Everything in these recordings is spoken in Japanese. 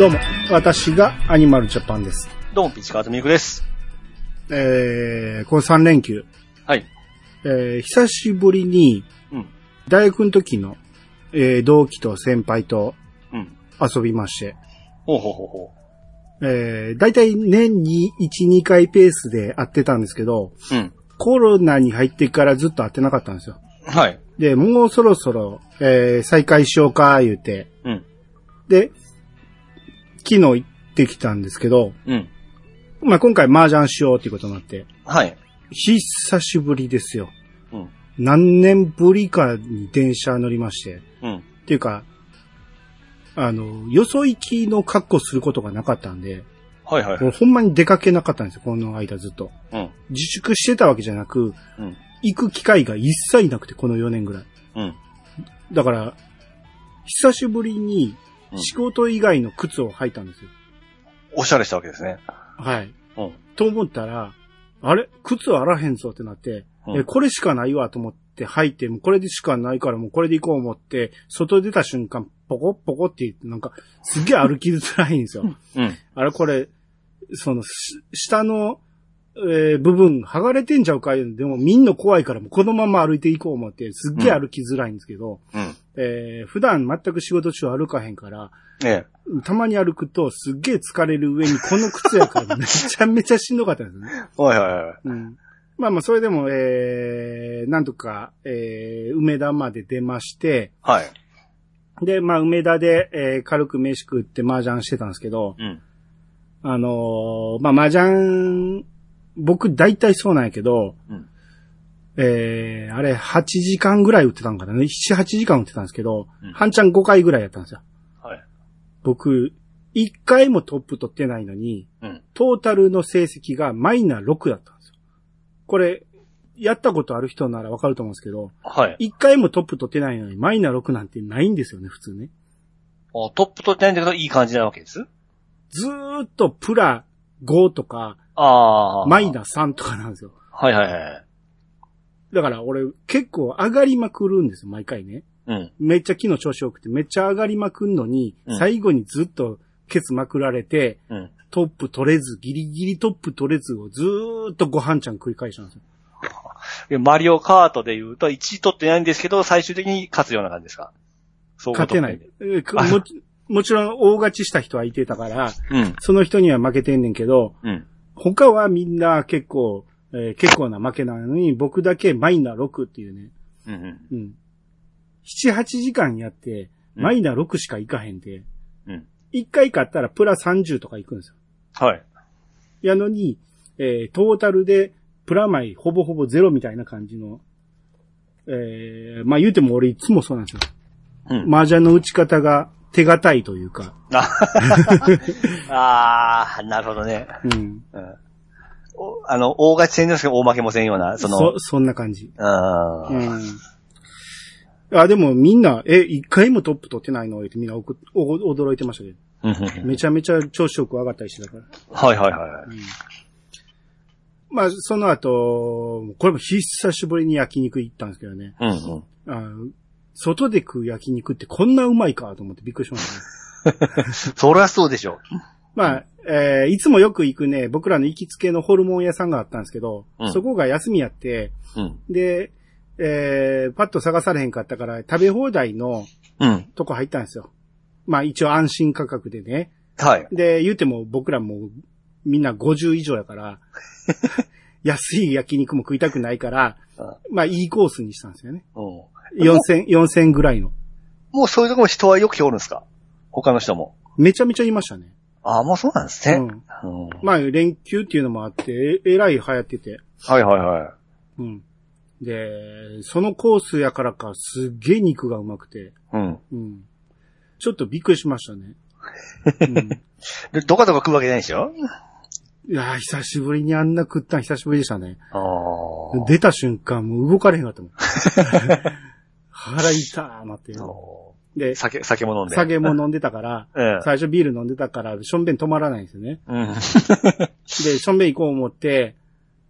どうも、私がアニマルジャパンです。どうも、ピチカートミルクです。えー、この3連休、はい。えー、久しぶりに、うん。大学の時の、えー、同期と先輩とうん。遊びまして、ほうほうほうほえー、だいたい年に1、2回ペースで会ってたんですけど、う。うん。コロナに入ってからずっと会ってなかったんですよ。はい。で、もうそろそろ、えー、再開しようか、言うて、うん。で、昨日行ってきたんですけど、うん。まあ、今回麻雀しようっていうことになって、はい。久しぶりですよ。うん。何年ぶりかに電車乗りまして。うん。っていうか、あの、よそ行きの格好することがなかったんで、はいはい。もうほんまに出かけなかったんですよ、この間ずっと。うん。自粛してたわけじゃなく、うん。行く機会が一切なくて、この4年ぐらい。うん。だから、久しぶりにうん仕事以外の靴を履いたんですよ。おしゃれしたわけですね。はい。うん。と思ったら、あれ？靴あらへんぞってなって、うんえ、これしかないわと思って履いて、もうこれでしかないからもうこれで行こう思って、外出た瞬間、ポコッポコって言って、なんか、すっげえ歩きづらいんですよ。うん。あれこれ、その、し下の、えー部分剥がれてんちゃうかでもみんな怖いからもうこのまま歩いていこう思って、すっげえ歩きづらいんですけど、うん。えー普段全く仕事中歩かへんから、えたまに歩くとすっげえ疲れる上にこの靴やから めちゃめちゃしんどかったんですね。え。はいはいはい。うん。まあまあ、それでも、えー、なんとか、えー、梅田まで出まして、はい。で、まあ、梅田で、えー、軽く飯食って麻雀してたんですけど、うん。あのーまあ、麻雀、僕大体そうなんやけど、うんえー、あれ、8時間ぐらい打ってたんかな ?7、8時間打ってたんですけど、うん半ちゃん5回ぐらいやったんですよ。はい。僕、1回もトップ取ってないのに、うん。トータルの成績がマイナー6だったんですよ。これ、やったことある人ならわかると思うんですけど、はい。一回もトップ取ってないのにマイナー6なんてないんですよね、普通ね。おトップ取ってないんだけど、いい感じなわけです？ずーっとプラ5とか、ああ。マイナー3とかなんですよ。はいはいはい。だから俺結構上がりまくるんですよ、毎回ね。うん。めっちゃ昨日調子良くて、めっちゃ上がりまくんのに、うん最後にずっとケツまくられて、うん。トップ取れず、ギリギリトップ取れずをずーっとご飯ちゃん繰り返したんですよ。でマリオカートで言うと、1位取ってないんですけど、最終的に勝つような感じですか？そう勝てない。もちもちろん大勝ちした人はいてたから、うん。その人には負けてんねんけど、うん。他はみんな結構、えー結構な負けなのに、僕だけマイナー6っていうね。うん。うん。うん。7、8時間やって、うんマイナー6しかいかへんで、うん。1回勝ったらプラ30とかいくんですよ。はい。やのに、えートータルでプラマイほぼほぼゼロみたいな感じの、えーまあ言うても俺いつもそうなんですよ。うん。麻雀の打ち方が手堅いというか、ああ、なるほどね。うん。うん。おあの、大勝ち戦ですけど、大負けもせんような、その、そ、そんな感じ。あーうん。あ、でもみんな、え、一回もトップ取ってないの？ってみんなおくお驚いてましたけど。うんうんめちゃめちゃ調子よく上がったりしてたから。はいはいはい。まあ、その後、これも久しぶりに焼肉行ったんですけどね。うんうん。あ外で食う焼肉ってこんなうまいかと思ってびっくりしましたね。そりゃそうでしょ。まあ、えーいつもよく行くね、僕らの行きつけのホルモン屋さんがあったんですけど、うんそこが休みやって、うん。で、えーパッと探されへんかったから食べ放題のうん。とこ入ったんですよ。まあ一応安心価格でね。はい。で、言うても僕らもみんな50以上やから、安い焼肉も食いたくないから、まあいいコースにしたんですよね。うん。4000、4000ぐらいの。もうそういうところも人はよく来おるんですか？他の人も。めちゃめちゃいましたね。ああ、もうそうなんですね。うんうんまあ連休っていうのもあって、ええらい流行ってて。はいはいはい。うん。で、そのコースやからか、すっげえ肉がうまくて。うん。うん。ちょっとびっくりしましたね。うん、で、どかどか食うわけないでしょ？いやー久しぶりにあんな食ったん久しぶりでしたね。ああ。出た瞬間、もう動かれへんかったもん。腹痛ーなって。で、酒、酒も飲んで。酒も飲んでたから、ええ。最初ビール飲んでたから、しょんべん止まらないんですよね。うん。で、しょんべん行こう思って、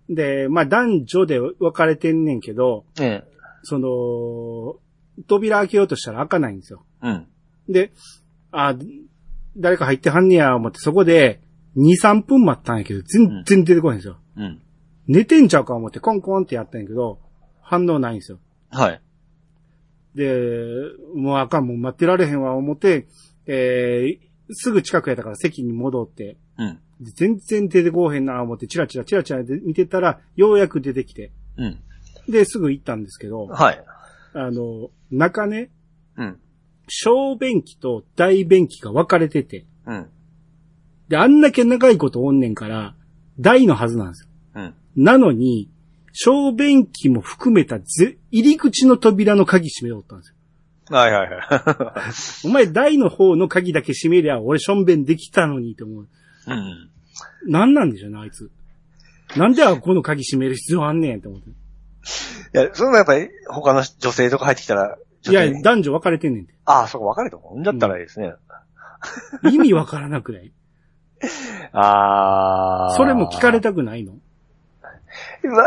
で、まあ男女で分かれてんねんけど、ええ。その、扉開けようとしたら開かないんですよ。うん。で、あ、誰か入ってはんねや、思って、そこで、2、3分待ったんやけど、全然出てこないんですよ。うん。寝てんちゃうか思って、コンコンってやったんやけど、反応ないんですよ。はい。で、もうあかん、もう待ってられへんわ、思って、えー、すぐ近くやったから席に戻って、うん。で全然出てこうへんな、思って、チラチラチラチラで見てたら、ようやく出てきて、うん。で、すぐ行ったんですけど、はい。あの、中ね、うん。小便器と大便器が分かれてて、うん。で、あんだけ長いことおんねんから、大のはずなんですよ。うん。なのに、小便器も含めたぜ入り口の扉の鍵閉めようったんですよ。はいはいはい。お前大の方の鍵だけ閉めりゃ、俺しょんべんできたのにって思う。うん。なんなんでしょうね、あいつ。なんであこの鍵閉める必要あんねんって思って。いや、そのやっぱり他の女性とか入ってきたら、いや、男女分かれてんねんて。ああ、そこ分かれたもんだったらいいですね。意味分からなくない？ああ。それも聞かれたくないの？わ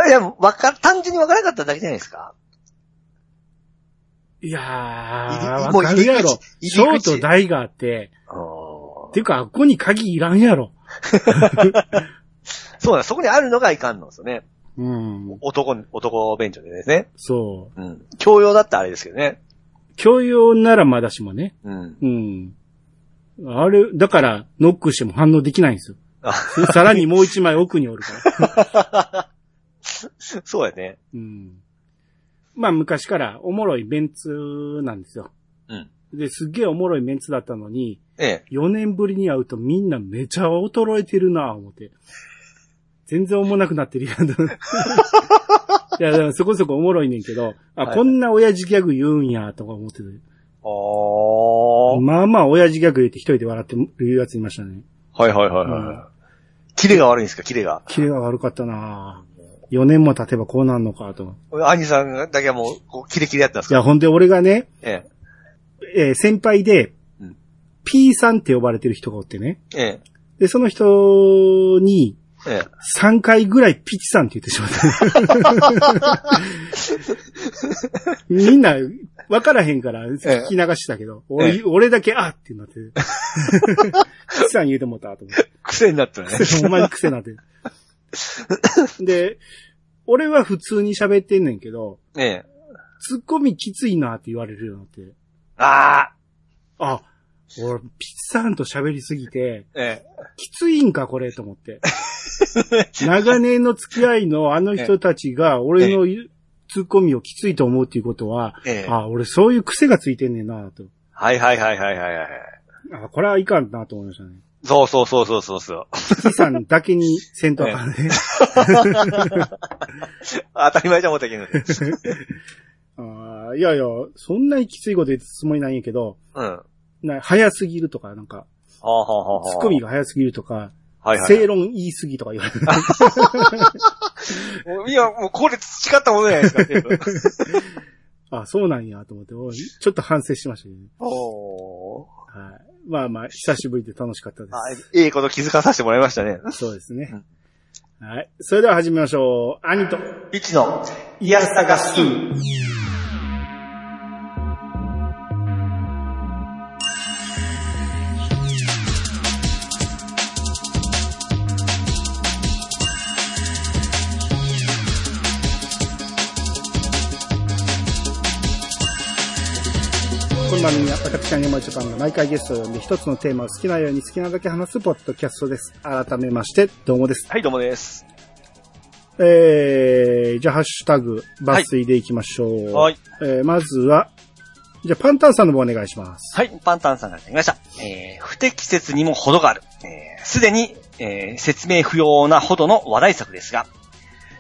いや、わか、単純に分からなかっただけじゃないですか。いやー、入りもう分かるやろ。ショーと大があって、うんていうか、あっこに鍵いらんやろ。そうだ、そこにあるのがいかんのですよね。うん。男、男便所でですね。そう。うん。教養だったらあれですけどね。教養ならまだしもね。うん。うん。あれ、だから、ノックしても反応できないんですよ。あさらにもう一枚奥におるから。そうやね。うん。まあ昔からおもろいメンツなんですよ。うん。で、すっげえおもろいメンツだったのに、ええ。4年ぶりに会うとみんなめちゃ衰えてるなぁ思って。全然おもなくなってるやん。いや、でもそこそこおもろいねんけど、あ、はいこんな親父ギャグ言うんや、とか思ってて。ああ。まあまあ親父ギャグ言って一人で笑ってるやついましたね。はいはいはいはい。キレが悪いんですか、キレが。キレが悪かったなぁ。4年も経てばこうなんのか、と。兄さんだけはもう、キレキレやったんですかいや、ほんで俺がね、ええー先輩でうん、P さんって呼ばれてる人がおってね。え。えで、その人に、え。ええ。3回ぐらいピチさんって言ってしまった。みんな、わからへんから、聞き流してたけど、俺ええ俺だけ、あってなって。ピチさん言うてもったと思って。癖になったね。お前に癖なって。で、俺は普通に喋ってんねんけど、ええ。ツッコミきついなって言われるようになって。ああ。あ、俺、ピチさんと喋りすぎて、ええ。きついんか、これ、と思って。長年の付き合いのあの人たちが、俺のツッコミをきついと思うっていうことは、ええ。あ、俺そういう癖がついてんねんな、と。はいはいはいはいはいはい。あ、これはいかんな、と思いましたね。そうそうそうそうそうそう。ピチさんだけにせんとあかんね。当たり前じゃ思ったけどね。あーいやいや、そんなにきついこと言ってつもりないんやけど、うん。はな早すぎるとか、なんか、あはあはあはあ。ツッコミが早すぎるとか、はいはい。正論言い過ぎとか言われる。も ういや、もうこれ培ったものじゃないですか、全部。あ、そうなんや、と思って、おいちょっと反省しましたけどね。おー。はい。まあまあ、久しぶりで楽しかったです。あ、ええこと気づかさせてもらいましたね。そうですね。はい。それでは始めましょう。兄と、一の、いやさがす。私、アニマルジャパンが毎回ゲストを呼んで一つのテーマを好きなように好きなだけ話すポッドキャストです。改めまして、どうもです。はい、どうもです。えー、じゃあ、ハッシュタグ、抜粋でいきましょう。はい。えー、まずは、じゃあ、パンタンさんの方お願いします。はい、パンタンさんからいただきました。えー、不適切にも程がある。えー、すでに、えー、説明不要なほどの話題作ですが、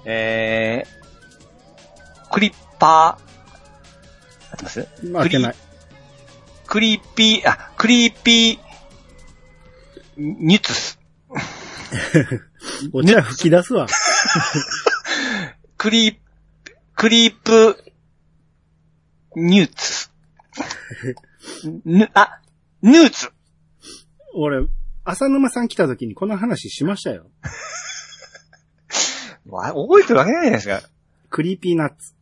えー、クリッパー、合ってます負けない。クリーピー、あ、クリーピー、ニュツス。お茶吹き出すわ。クリー、クリープ、ニューツ。ぬ、あ、ヌーツ。俺、浅沼さん来た時にこの話しましたよ。わ覚えてるわけないじゃないですか。 Creepy Nuts。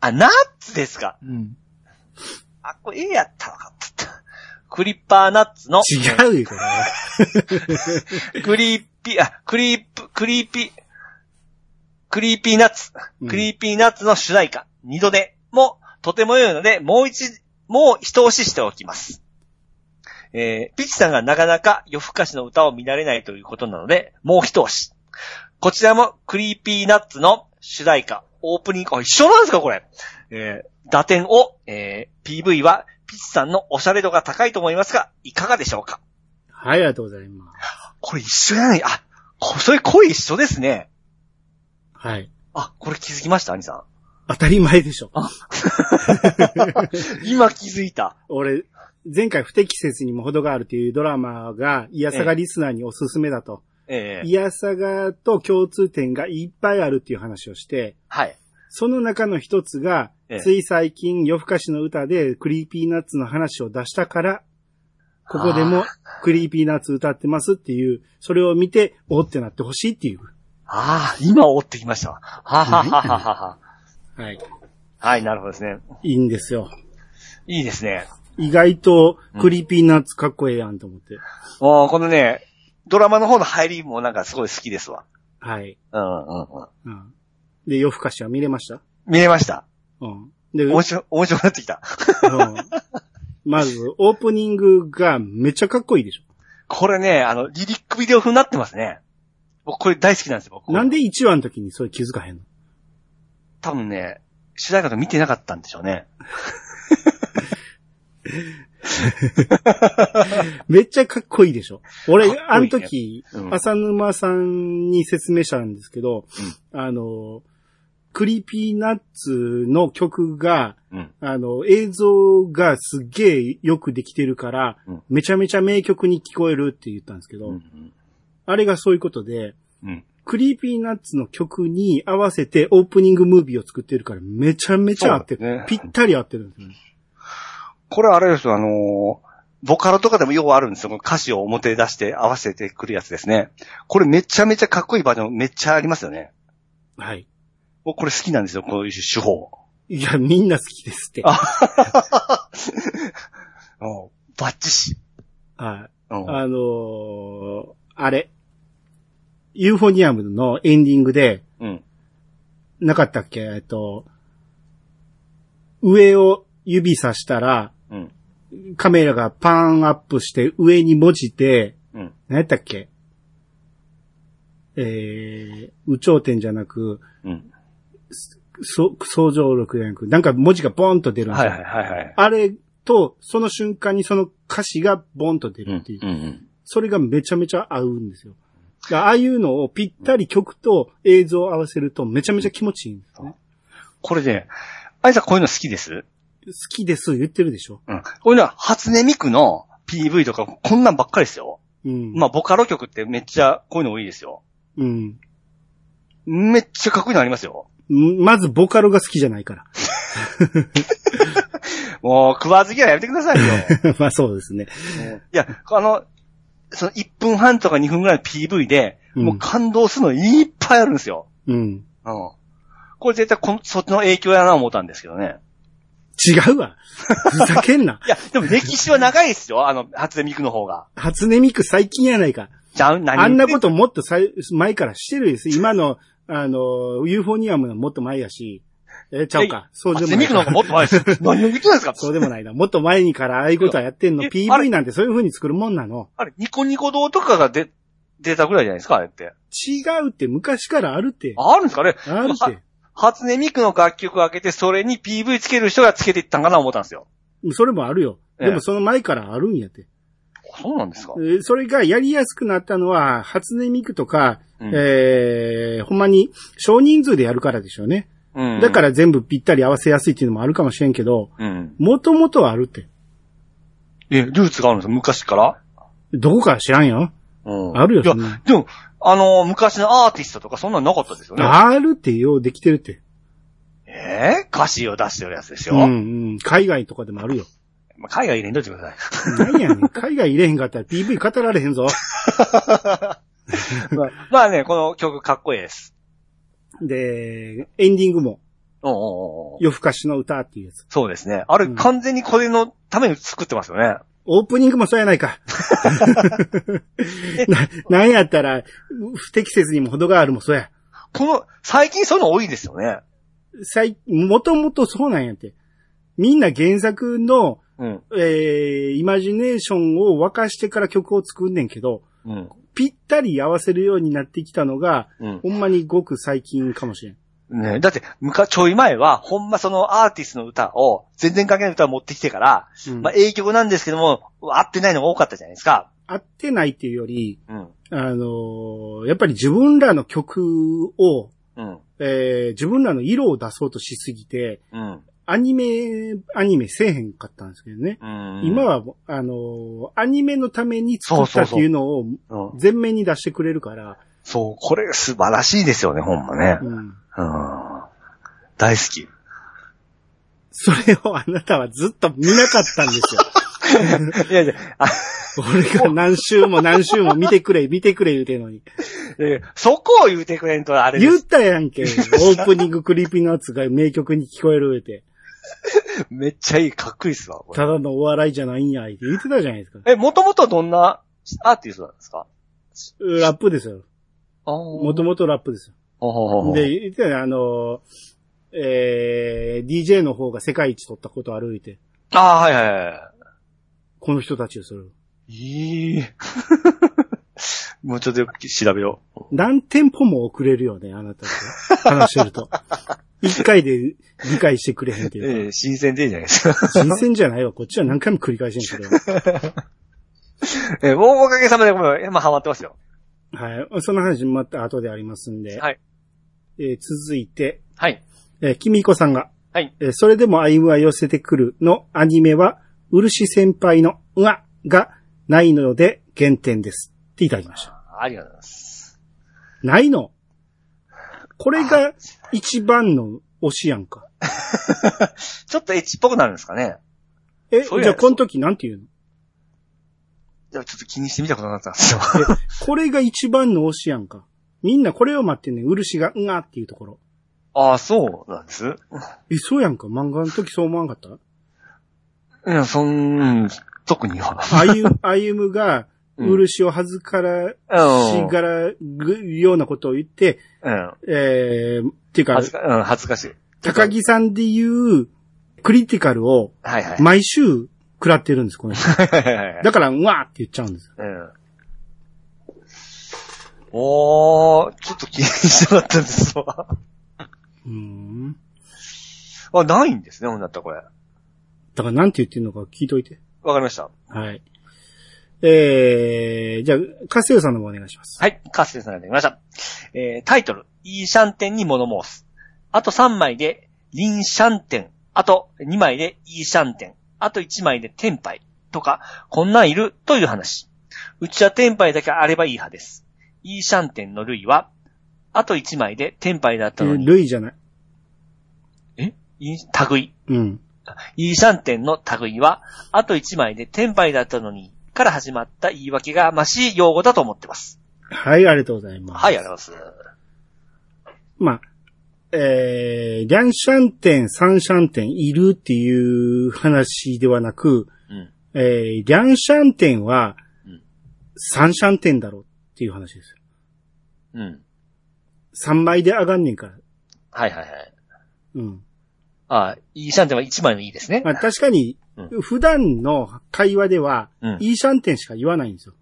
あ、ナッツですか？うん。あ、これ A やったのかった。クリッパーナッツの、違うよ、これ。クリーピー、あ、クリープ、クリーピー、クリーピーナッツ、うんクリーピーナッツの主題歌、二度寝もとても良いので、もう一、もう一押ししておきます。えー、ピッチさんがなかなか夜更かしの歌を見られないということなので、もう一押し。こちらもクリーピーナッツの主題歌、オープニング、あ、一緒なんですかこれ。えー、打点を、えー、PV はピッチさんのおしゃれ度が高いと思いますが、いかがでしょうか？はい、ありがとうございます。これ一緒やない？あ、こそれ声一緒ですね。はい。あ、これ気づきました？兄さ当たり前でしょ。ん。今気づいた。俺、前回不適切にも程があるというドラマが、イヤサガリスナーにおすすめだと。ええイヤサガと共通点がいっぱいあるっていう話をして、はい。その中の一つが、ええつい最近夜更かしの歌で Creepy Nutsの話を出したから、ここでも Creepy Nuts歌ってますっていう、それを見て、おってなってほしいっていう。ああ、今おって来ましたわ。はははははは。はい。はい、なるほどですね。いいんですよ。いいですね。意外と Creepy Nutsかっこええやんと思って。もう、このね、ドラマの方の入りもなんかすごい好きですわ。はい。うんうんうん。うん。で、夜更かしは見れました？見れました。うん。で、面白、面白くなってきた。うんまず、オープニングがめっちゃかっこいいでしょ。これね、あの、リリックビデオ風になってますね。僕これ大好きなんですよ、僕。なんで1話の時にそれ気づかへんの？多分ね、主題歌と見てなかったんでしょうね。めっちゃかっこいいでしょ。俺、かっこいいねあの時、うん浅沼さんに説明したんですけど、あの、 Creepy Nutsの曲が、うん。あの、映像がすっげえよくできてるから、うんめちゃめちゃ名曲に聞こえるって言ったんですけど、うん。あれがそういうことで、うん。 Creepy Nutsの曲に合わせてオープニングムービーを作ってるからめちゃめちゃ合ってる。ねぴったり合ってるんですよね。これあれですよ、あのーボカロとかでもようあるんですよ。歌詞を表に出して合わせてくるやつですね。これめちゃめちゃかっこいいバージョンめっちゃありますよね。はい。僕これ好きなんですよ、こういう手法。いや、みんな好きですって。あ うんバッチシ。はい。うんあのーあれ。ユーフォニアムのエンディングで、うん。なかったっけ？えっと、上を指さしたら、うん。カメラがパーンアップして上に文字で、うん。何やったっけ？えー、宇頂天じゃなく、うん。そ、相乗力じゃなく、なんか文字がボーンと出るんですよ。はいはいはいはい。あれと、その瞬間にその歌詞がボーンと出うん。るっていう。うん。それがめちゃめちゃ合うんですよ。ああいうのをぴったり曲と映像を合わせるとめちゃめちゃ気持ちいいんですね。これね、あいつはこういうの好きです？好きです言ってるでしょ。うん。こういうのは初音ミクの PV とかこんなんばっかりですよ。うん。まあ、ボカロ曲ってめっちゃこういうの多いですよ。うん。めっちゃかっこいいのありますよ。まずボカロが好きじゃないから。もう、食わず嫌いやめてくださいよ。まあそうですね。いや、あの、その1分半とか2分ぐらいの PV で、うんもう感動するのいっぱいあるんですよ。うん。うん。これ絶対このそっちの影響やな思ったんですけどね。違うわ。ふざけんな。いや、でも歴史は長いですよ。あの、初音ミクの方が。初音ミク最近やないか。じゃあ、何？あんなこともっとさい前からしてるです。今の、あの、ユーフォニアムのもっと前やし。え、ちゃうか。そうでもないクのもっと前です。何を言ってたんですか？そうでもないな。もっと前にからああいうことはやってんの？えあ PV れ？なんてそういう風に作るもんなの？あれ、ニコニコ動とかが出、出たぐらいじゃないですか、あれって。違うって昔からあるって。あるんですかね？あるって。初音ミクの楽曲を開けて、それに PV つける人がつけていったんかな思ったんですよ。それもあるよ。ええでもその前からあるんやって。そうなんですか？えーそれがやりやすくなったのは、初音ミクとか、うんえー、ほんまに少人数でやるからでしょうね。うん。、だからら全部ぴったり合わせやすいっていうのもあるかもしれんけど、うん。もともとはあるって。え、ルーツがあるんですか？昔から？どこから知らんよ。うんあるよいやでも、あの、昔のアーティストとかそんなんなかったですよね。あるってようできてるって。えー？歌詞を出してるやつですよ。うんうん。海外とかでもあるよ。まあ海外入れんといてください。何やねん。海外入れへんかったら PV 語られへんぞ。まあまあね、この曲かっこいいです。で、エンディングもおうおうおう夜更かしの歌っていうやつ。そうですね。あれ、うん完全にこれのために作ってますよね。オープニングもそうやないか。な、なんやったら、不適切にも程があるもそうや。この、最近そういうの多いですよね。最、もともとそうなんやって。みんな原作の、うん。えー、イマジネーションを沸かしてから曲を作んねんけど、うん。ぴったり合わせるようになってきたのが、うん。ほんまにごく最近かもしれん。ねだって、むか、ちょい前は、ほんまそのアーティストの歌を、全然関係ない歌を持ってきてから、うんまあ、英曲なんですけども、合ってないのが多かったじゃないですか。合ってないっていうより、うん。あのーやっぱり自分らの曲を、うん。えー自分らの色を出そうとしすぎて、うん。アニメ、アニメせえへんかったんですけどね。うん。今、は、あのーアニメのために作ったっていうのをうん。前面に出してくれるから、そう、これ素晴らしいですよね、ほんまね。うん。うん。大好き。それをあなたはずっと見なかったんですよ。いやいや、あ俺が何週も何週も見てくれ、見てくれ言うてんのに。えそこを言うてくれんとあれで言ってたやんけ。オープニング Creepy Nutsが名曲に聞こえる言うて。めっちゃいい、かっこいいっすわ。これただのお笑いじゃないんや、って言ってたじゃないですか。え、もともとどんなアーティストなんですか？ラップですよ。あもともとラップですもよ。で、言ってたね、あの、えー、DJ の方が世界一取ったことある言うて。ああ、はいはいはこの人たちよ、それを。い。いい。もうちょっとよく調べよう。何店舗も遅れるよね、あなたと話してると。一回で理解してくれへんっていうか。ええ新鮮でいいじゃないですか。新鮮じゃないわ。こっちは何回も繰り返してんけど。ええもうおかげさまで、もう、まあ、ハマってますよ。はい。その話また後でありますんで。はい。えー続いて、はい。えー、きみこさんが、はい。えーそれでも歩は寄せてくるのアニメは、漆先輩のうわがないので減点です。っていただきました。ありがとうございます。ないのこれが一番の推しやんか。ちょっとエッチっぽくなるんですかね。え、じゃあこの時なんて言うの？いや、ちょっと気にしてみたことなかったんですよ。これが一番の推しやんか。みんなこれを待ってんねん。漆がうがっていうところ。ああ、そうなんです？え、そうやんか。漫画の時そう思わんかった？いや、そん、うん特には。あゆ、あゆむが、うん漆を恥ずからし。がらぐようなことを言って、うん。えー、っていうか恥、ずか、うん、恥ずかしい。高木さん。で言う、クリティカルを。毎週食らってるん。です、この人。だから、うわーって言っちゃうん。です。うん。おー、ちょっと気にしてもらったですわ。うん。あ、ないん。ですね、ほん。だったこれ。だからなん。て言ってるのか聞いといて。わかりました。はい。えー、じゃあ、カスヨさんの方お願いします。はい、カステさんができました。えー、タイトル、イーシャンテンに物申す。あと3枚で、リンシャンテン。あと2枚で、イーシャンテン。あと1枚で、テンパイ。とか、こんなんいるという話。うちはテンパイだけあればいい派です。イーシャンテンの類は、あと1枚でテンパイだったえー、のに、ルイじゃない。え？類。うん。イーシャンテンの類は、あと1枚でテンパイだったのに、から始まった言い訳がましい用語だと思ってます。はい、ありがとうございます。はい、ありがとうございます。まあ、えー、リャンシャンテン、サンシャンテンいるっていう話ではなく、うん。えー、リャンシャンテンはうん、サンシャンテンだろっていう話ですよ。うん。3枚で上がんねんから。はいはいはい。うん。ああ、イーシャンテンは1枚のいいですね。まあ確かに、う普段の会話では、うん。イーシャンテンしか言わないんですよ。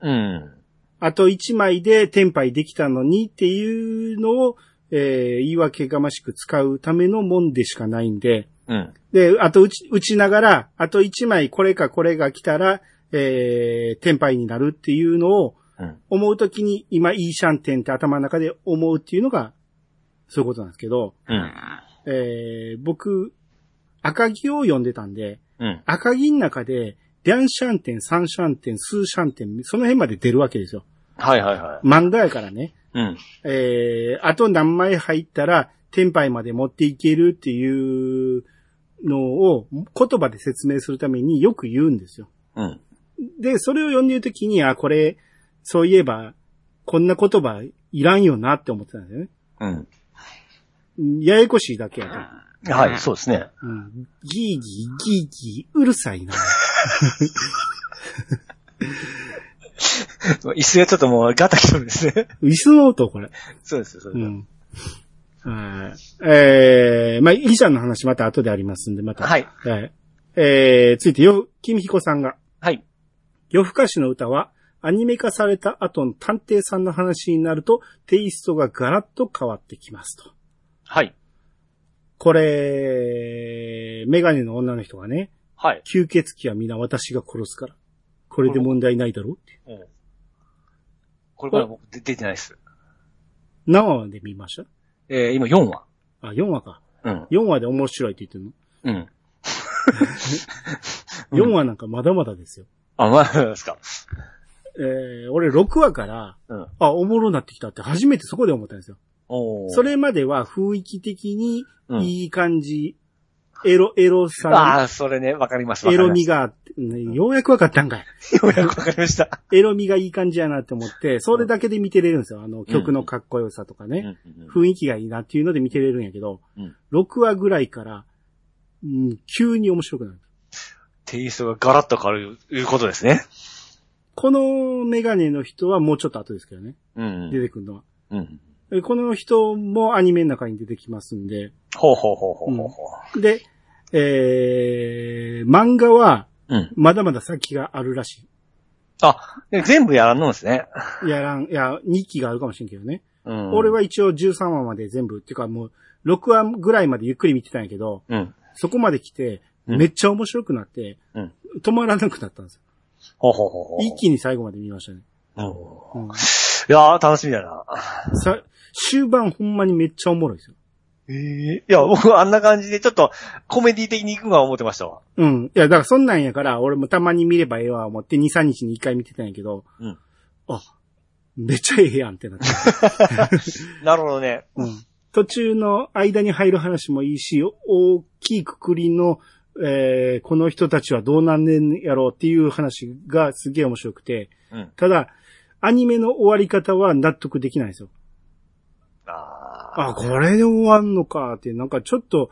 うん。あと1枚でテンパイできたのにっていうのを、えー、言い訳がましく使うためのもんでしかないんで、うん。で、あと打ち、打ちながら、あと1枚これかこれが来たら、えー、テンパイになるっていうのをうん。思うときに、今、イーシャンテンって頭の中で思うっていうのが、そういうことなんですけど、うん。えー、僕、赤木を読んでたんで、うん。赤木の中で、リャンシャンテン、サンシャンテン、スーシャンテン、その辺まで出るわけですよ。はいはいは漫画やからね。い。うん。えー、あと何枚入ったら、テンパイまで持っていけるっていうのを言葉で説明するためによく言うんですよ。うん。で、それを読んでるときに、あ、これ、そういえば、こんな言葉いらんよなって思ってたんですよね。うん。ややこしいだけやと。はい、そうですね。うん、ギーギー、ギーギー、うるさいな。椅子がちょっともうガタきそうですね。椅子の音、これ。そうです、そうです。うん。はい。えー、まあ、イーシャンの話また後でありますんで、また。はい。はい。えー、ついてよ、君彦さんが、はい。夜更かしの歌は、アニメ化された後の探偵さんの話になると、テイストがガラッと変わってきますと。はい。これ、メガネの女の人がね、はい。吸血鬼は皆私が殺すから。これで問題ないだろうって。うんこれから僕で出てないです。何話で見ました？えー、今4話。あ、4話か。うん。4話で面白いって言ってるの？うん。4話なんかまだまだですよ。あ、まあ、そうですか。えー、俺6話から、うん。あ、おもろなってきたって初めてそこで思ったんですよ。それまでは雰囲気的にうんいい感じ、エロ、エロさ、ああ、それね、わかります。エロみが。があって、ねようやくわかったんかい。ようやくわかりました。エロみがいい感じやなって思って、それだけで見てれるんですよ。あの、曲のかっこよさとかね。うんうん雰囲気がいいなっていうので見てれるんやけど、うん6話ぐらいから、うん、急に面白くなる。テイストがガラッと変わる、いうことですね。このメガネの人はもうちょっと後ですけどね。うん出てくるのは。うん。えこの人もアニメの中に出てきますんで。ほうほうほうほうほうほで、えー、漫画はう。うん。まだまだ先があるらしあ、で全部やらんのですね。い。やらん、いや、2期があるかもしれんけどね。うん。俺、は一応13話まで全部、っていうかもう、6話ぐらいまでゆっくり見てたんやけど、うん。そこまで来て、うんめっちゃ面白くなって、うん止まらなくなったんですよ。ほうほうほうほう。一気に最後まで見ましたね。うん。うんいやー、楽しみだな。さ、終盤ほんまにめっちゃおもろいですよ。ええいや、僕あんな感じでちょっとコメディ的に行くのは思ってましたわ。うん。いや、だからそんなんやから、俺もたまに見ればええわ思って2、3日に1回見てたんやけど、うん。あ、めっちゃええやんってなって。なるほどね。うん。途中の間に入る話もいいし、大きいくくりの、えー、この人たちはどうなんねんやろうっていう話がすげえ面白くて、うん。ただ、アニメの終わり方は納得できないんですよ。ああ、これで終わんのかって、なんかちょっと、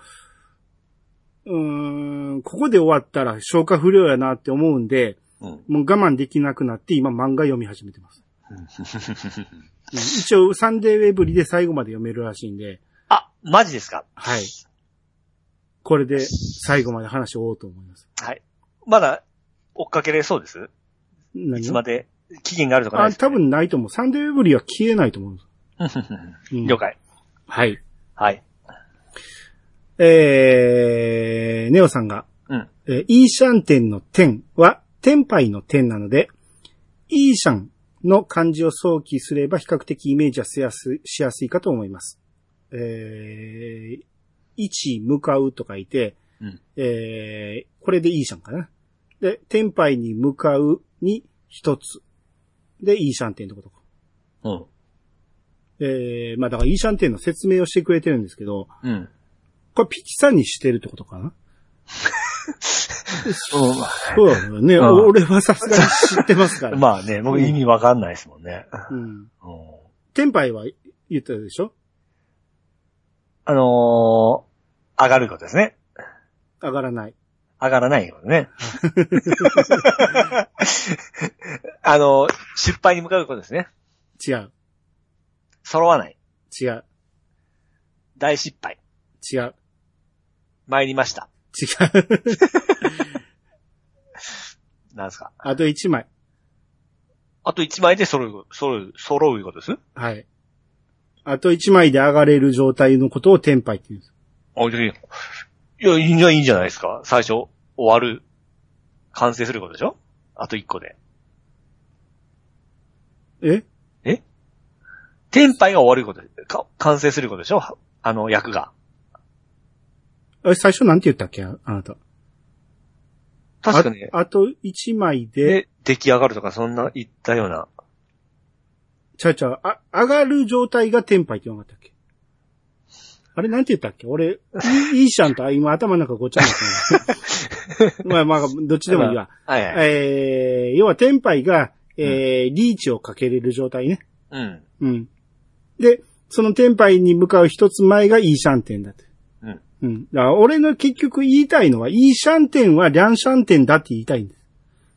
うーん、ここで終わったら消化不良やなって思うんで、うん。もう我慢できなくなって今漫画読み始めてます。うん一応サンデーウェブリで最後まで読めるらしいんで、あ、マジですか？はい。これで最後まで話を追おうと思います。はい。まだ追っかけれそうです？何いつまで期限があるとかないあ、ですか、多分ないと思う。サンデーウェブリは消えないと思うんです。うん了解。はい。はい。えー、ネオさんが、うん。えーイーシャンテンの天は、天杯の天なので、イーシャンの漢字を想起すれば比較的イメージはしやすいしやすいかと思います。えー、一向かうと書いて、うん。えー、これでイーシャンかな。で、天杯に向かうに一つ。で、イーシャンテンってことか。うん。えー、まあだからイーシャンテンの説明をしてくれてるんですけど、うん。これピチさんにしてるってことかな？うんそうだよね。うん俺はさすがに知ってますから。まあね、僕意味わかんないですもんね。うん。うん天杯は言ったでしょ？あのー、上がることですね。上がらない。上がらないことね。あのー、失敗に向かうことですね。違う。揃わない。違う。大失敗。違う。参りました。違う。なんですか？あと一枚。あと一枚で揃う、揃う、揃うことです？はい。あと一枚で上がれる状態のことを天杯って言うんです。あ、いやいや、いや、いいんじゃいいんじゃないですか？最初、終わる、完成することでしょ？あと一個で。え？天杯が終わることで、か完成することでしょ？あの、役が。え最初なんて言ったっけ？ああなた。確かね、ああと一枚で、で、出来上がるとかそんな言ったような。ちゃうちゃう、あ、上がる状態が天杯って言わなかったっけ？あれなんて言ったっけ？俺、いいいいシャンと今頭の中ごっちゃになってる まあまあ、どっちでもいいわ。はいはい。えー、要は天杯が、えー、リーチをかけれる状態ね。うん。うん。で、その天杯に向かう一つ前がイーシャンテンだって。うん。うん。だから俺の結局言いたいのは、イーシャンテンはリャンシャンテンだって言いたいんです。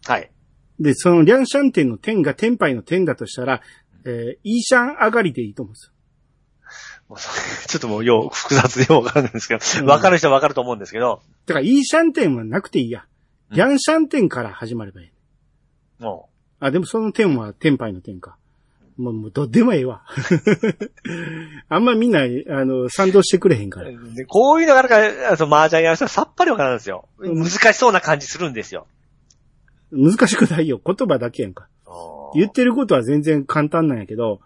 はい。で、そのリャンシャン店の店が天杯の店だとしたら、えー、イーシャン上がりでいいと思うんですよ。ちょっともうよう複雑でわかるんですけうど、んわかる人はわかると思うんですけど、だから、イーシャン店はなくていいや。うんリャンシャン店から始まればいい。もあ、でもその店は天杯の店か。もう、もうどっでもええわ。あんまみんな、あの、賛同してくれへんから。う、でこういうのがあるから、あの麻雀やる人はさっぱりわからんですよ。うん難しそうな感じするんですよ。難しくないよ。言葉だけやんか。言ってることは全然簡単なんやけど、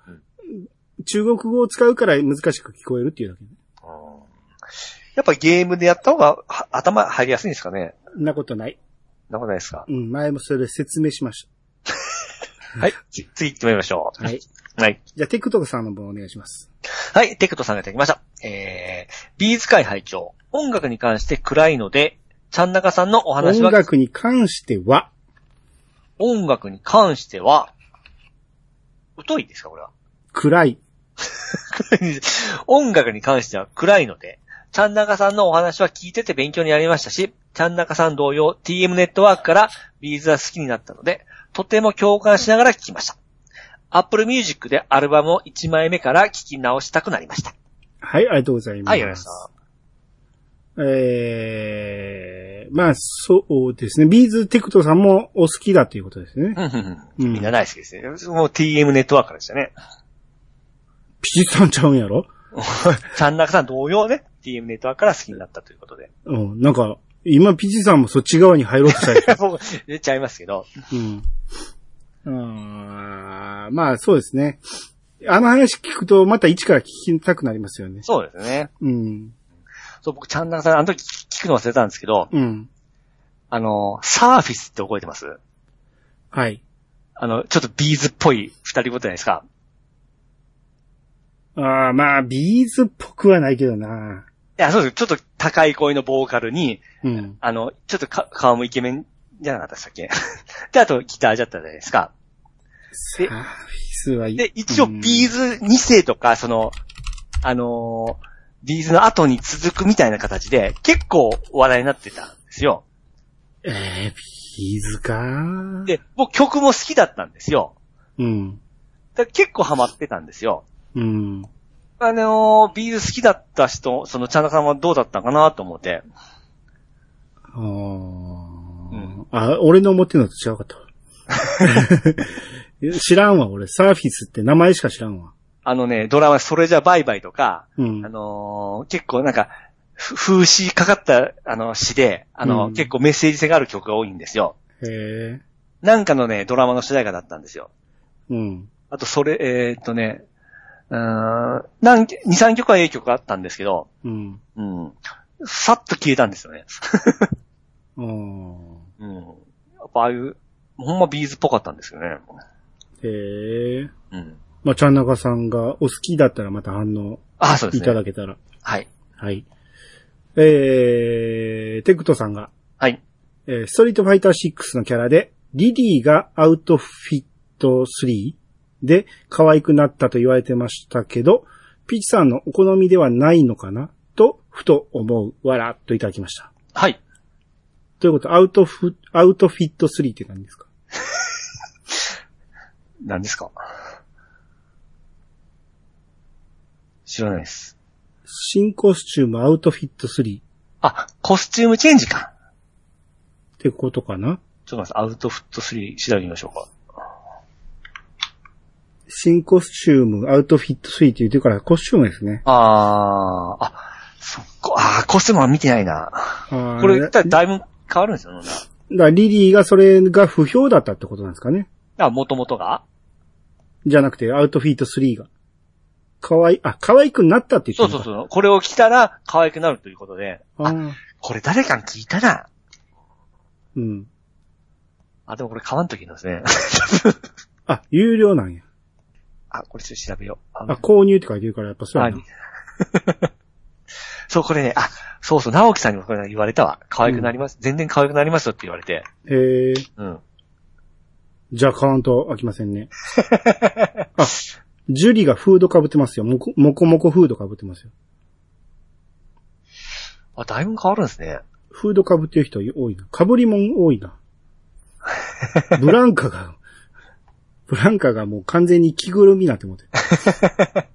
中国語を使うから難しく聞こえるっていうだけやっぱゲームでやった方がは頭入りやすいんですかねなことない。なことないですかうん、前もそれ説明しましはい。次次行ってみましょた。はい。う。はい。じゃあ、テクトクさんの分お願いします。はい、テクトさんがいただきました。えー、ビーズ会拝聴音楽に関して暗いので、ちゃんなかさんのお話は、音楽に関しては、音楽に関しては、疎いですかこれは？暗い。音楽に関しては暗いので、ちゃんなかさんのお話は聞いてて勉強になりましたし、ちゃんなかさん同様 TM ネットワークから B'zは好きになったので、とても共感しながら聞きました。Apple Music でアルバムを1枚目から聞き直したくなりました。はい、ありがとうございます。はい、ありがとうございました。えー、まあ、そうですね。 B'zテクトさんもお好きだということですね。うんみんな大好きですね。もう TM ネットワークでしたね。ピチさんちゃうんやろ？ちゃんなかさん同様ね、TM ネットワークから好きになったということで。うん、なんか、今ピチさんもそっち側に入ろうとしたでしょ僕、言っちゃいますけど。うん。まあ、そうですね。あの話聞くと、また一から聞きたくなりますよね。そうですね。うん。そう、僕、ちゃんなかさん、あの時聞くの忘れたんですけど、うん。あの、サーフィスって覚えてます？はい。あの、ちょっと B'zっぽい二人ごとじゃないですか。ああ、まあ、 B'zっぽくはないけどな。いや、そうです。ちょっと高い声のボーカルに、うん。あの、ちょっとか顔もイケメンじゃなかったでしたっけ？で、あとギターじゃったじゃないですか。 Surfaceはいい。で、一応 B'z2世とか、その、あのー B'zの後に続くみたいな形で、結構話題になってたんですよ。えー、ビーズかで、僕曲も好きだったんですよ。うん。だ結構ハマってたんですよ。うん。あのービーズ好きだった人、そのチャンナさんはどうだったかなと思って。あーあ、俺の思ってるのと違うかった。知らんわ、俺。サーフィスって名前しか知らんわ。あのね、ドラマ、それじゃバイバイとか、うんあ。のー結構なんか、ふ風刺かかった、あの、詩で、あの、うん結構メッセージ性がある曲が多いんですよ。へえ。なんかのね、ドラマの主題歌だったんですよ。うん。あと、それ、えーっとね、うーん、何、2、3曲はええ曲があったんですけど、うん。うん。さっと消えたんですよね。あ ーうん。やっぱああいう、ほんまビーズっぽかったんですよね。へえ。うん。まあ、ちゃんなかさんがお好きだったらまた反応あ、そうでいすね。ただけたら。はい。はい。えー、テクトさんが、はい。えーストリートファイター6のキャラで、リディがアウトフィット3で可愛くなったと言われてましたけど、ピッチさんのお好みではないのかなと、ふと思う、わらっといただきました。はい。ということ、アウトフ、アウトフィット3って何ですか？何ですか？知らないです。新コスチュームアウトフィット3っあ、コスチュームチェンジか。てことかな？ちょっと待って、アウトフット3調べましょうか。新コスチュームアウトフィット3って言ってるからコスチュームですね。あー、あ、そっか、あー、コスチュームは見てないな。これ、だいぶ変わるんですよ、ね。だからリリーがそれが不評だったってことなんですかねあ、元々が？じゃなくて、アウトフィート3が。可愛い、あ、可愛くなったって言ってそうそうそう。これを着たら可愛くなるということで。あーこれ誰かに聞いたな。うん。あ、でもこれ買わんときなんですね。あ、有料なんや。あ、これちょっと調べよう。ああ、購入って書いてるからやっぱそうやな。あ そう、これね、あ、そうそう、直樹さんにもこれ言われたわ。可愛くなります。全然可愛くなりますよって言われて。へえ。うん。じゃあ買わんと飽きませんね。あ、ジュリがフード被ってますよ。もこ、もこもこフード被ってますよ。あ、だいぶ変わるんですね。フード被ってる人多いな。被りもん多いな。ブランカが、ブランカがもう完全に着ぐるみになって思って。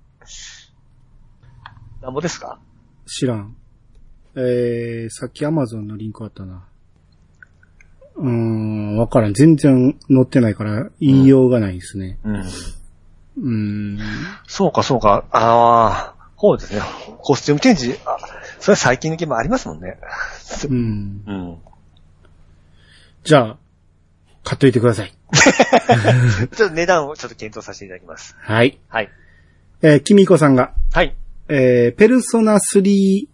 なんぼですか？知らん。えー、さっきアマゾンのリンクあったな。うーん、わからん。全然載ってないから言いようがないですね。うん。うーん。そうか、そうか。ああ、そうですね。コスチュームチェンジ、あ、それは最近のゲームありますもんね。うん。うん。じゃあ、買っといてください。ちょっと値段をちょっと検討させていただきます。はい。はい。えー、きみこさんが、はい。えー、ペルソナ 3D、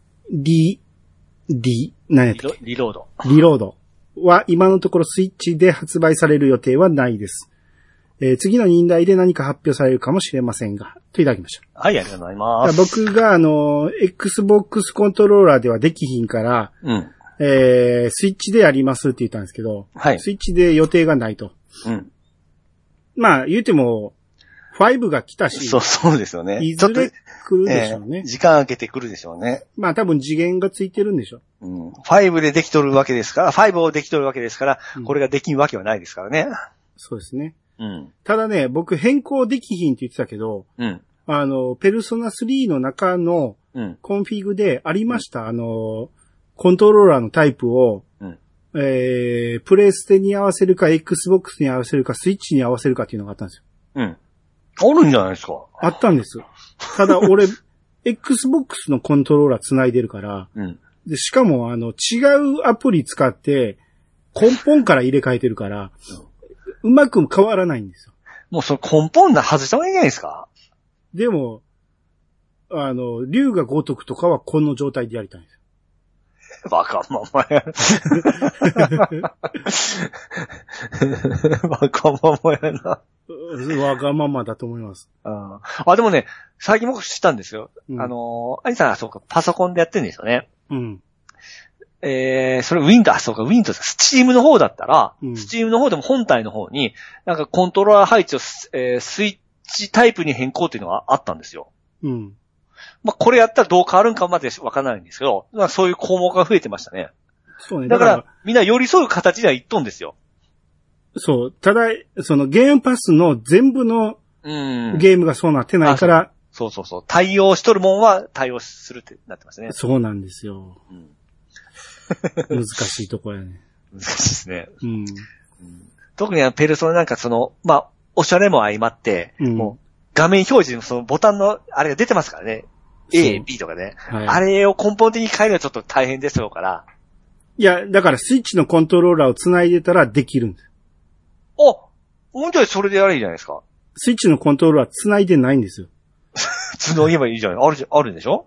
D、何やっリたっけ？ロリロード。リロードは今のところスイッチで発売される予定はないです。えー次の任代で何か発表されるかもしれませんが、といただきました。はい、ありがとうございます。僕があの、Xbox コントローラーではできひんから、うん。えー、スイッチでやりますって言ったんですけど、はい。スイッチで予定がないと。うん。まあ、言うても、5が来たし、そう、そうですよね。いずれ来るでしょうねえー。時間空けてくるでしょうね。まあ多分次元がついてるんでしょうん。5でできとるわけですから、5をできとるわけですから、うんこれができんわけはないですからね。そうですね。うん。ただね、僕変更できひんって言ってたけど、うん。あの、ペルソナ3の中のうん。コンフィグでありました、あの、コントローラーのタイプを、うんえー、プレイステに合わせるか、Xbox に合わせるか、スイッチに合わせるかっていうのがあったんですよ。うん。あるんじゃないですか。あったんです。ただ俺、Xbox のコントローラー繋いでるから、うん。で、しかもあの、違うアプリ使って、根本から入れ替えてるから、うまく変わらないんですよ。もうその根本な外した方がいいんじゃないですか？でも、あの、竜が如くとかはこの状態でやりたいんですよ。バカままや。バカままやな。わがままだと思います。ああ、でもね、最近僕知ったんですよ。うんあの、アニさんはそうか、パソコンでやってるんですよね。うん。えー、それ Windows、そうか、Windows、スチームの方だったら、うんスチームの方でも本体の方に、な。んかコントローラー配置をス、えースイッチタイプに変更っていうのがあったんですよ。うん。まあ、これやったらどう変わるんかまでわからないんですけど、まあ、そういう項目が増えてましたね。そうね。だか、だからら、みんな寄り添う形では言っとんですよ。そう。ただ、そのゲームパスの全部のうん。ゲームがそうなってないから、そうそうそう。対応しとるもんは対応するってなってますね。そうなんですよ。うん。難しいとこやね。難しいですね。うん。特にあのペルソナなんかその、まあ、おしゃれも相まって、うんもう画面表示のそのボタンのあれが出てますからね。そう A、B とかね。はい。あれを根本的に変えるのはちょっと大変ですよから。いや、だからスイッチのコントローラーを繋いでたらできるんです。おもうちょいそれでやればいいじゃないですか。スイッチのコントローラー繋いでないんですよ。普通の言えばいいじゃないあるじゃ、あるんでしょ？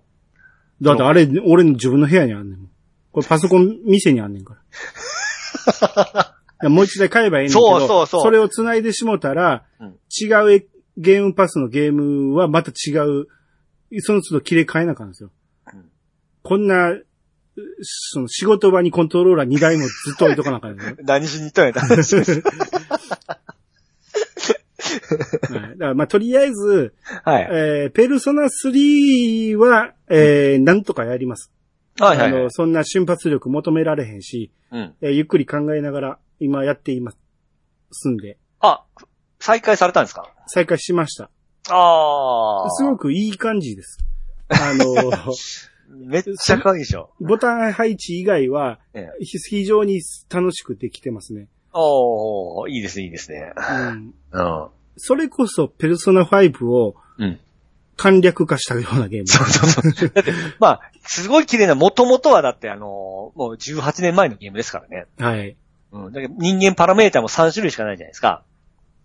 だってあれ、俺の自分の部屋にあんねん。これパソコン店にあんねんから。もう一台買えばいいねんけど、そうそうそうれを繋いでしもたら、うん違うゲームパスのゲームはまた違う、その都度切れ替えなあかんですよ。うんこんな、うその仕事場にコントローラー2台もずっと置いとかなあかんねんよ 何しに行ったんやった？話です。はいだからまあとりあえず、はい。えーペルソナ3は、えーなんとかやります。はいはいはいあの、。そんな瞬発力求められへんし、うん。えーゆっくり考えながら今やっていますんで、あ、再開されたんですか？再開しました。ああ。すごくいい感じです。あの、めっちゃ可愛いでしょ。ボタン配置以外はええひ非常に楽しくできてますね。おー、いいですね、いいですね。うん、うん。それこそペルソナ5をうん。簡略化したようなゲーム。そうそうそう。だって、まあ、すごい綺麗な、もともとはだってあのーもう18年前のゲームですからね。はい。うん。だけど人間パラメーターも3種類しかないじゃないですか。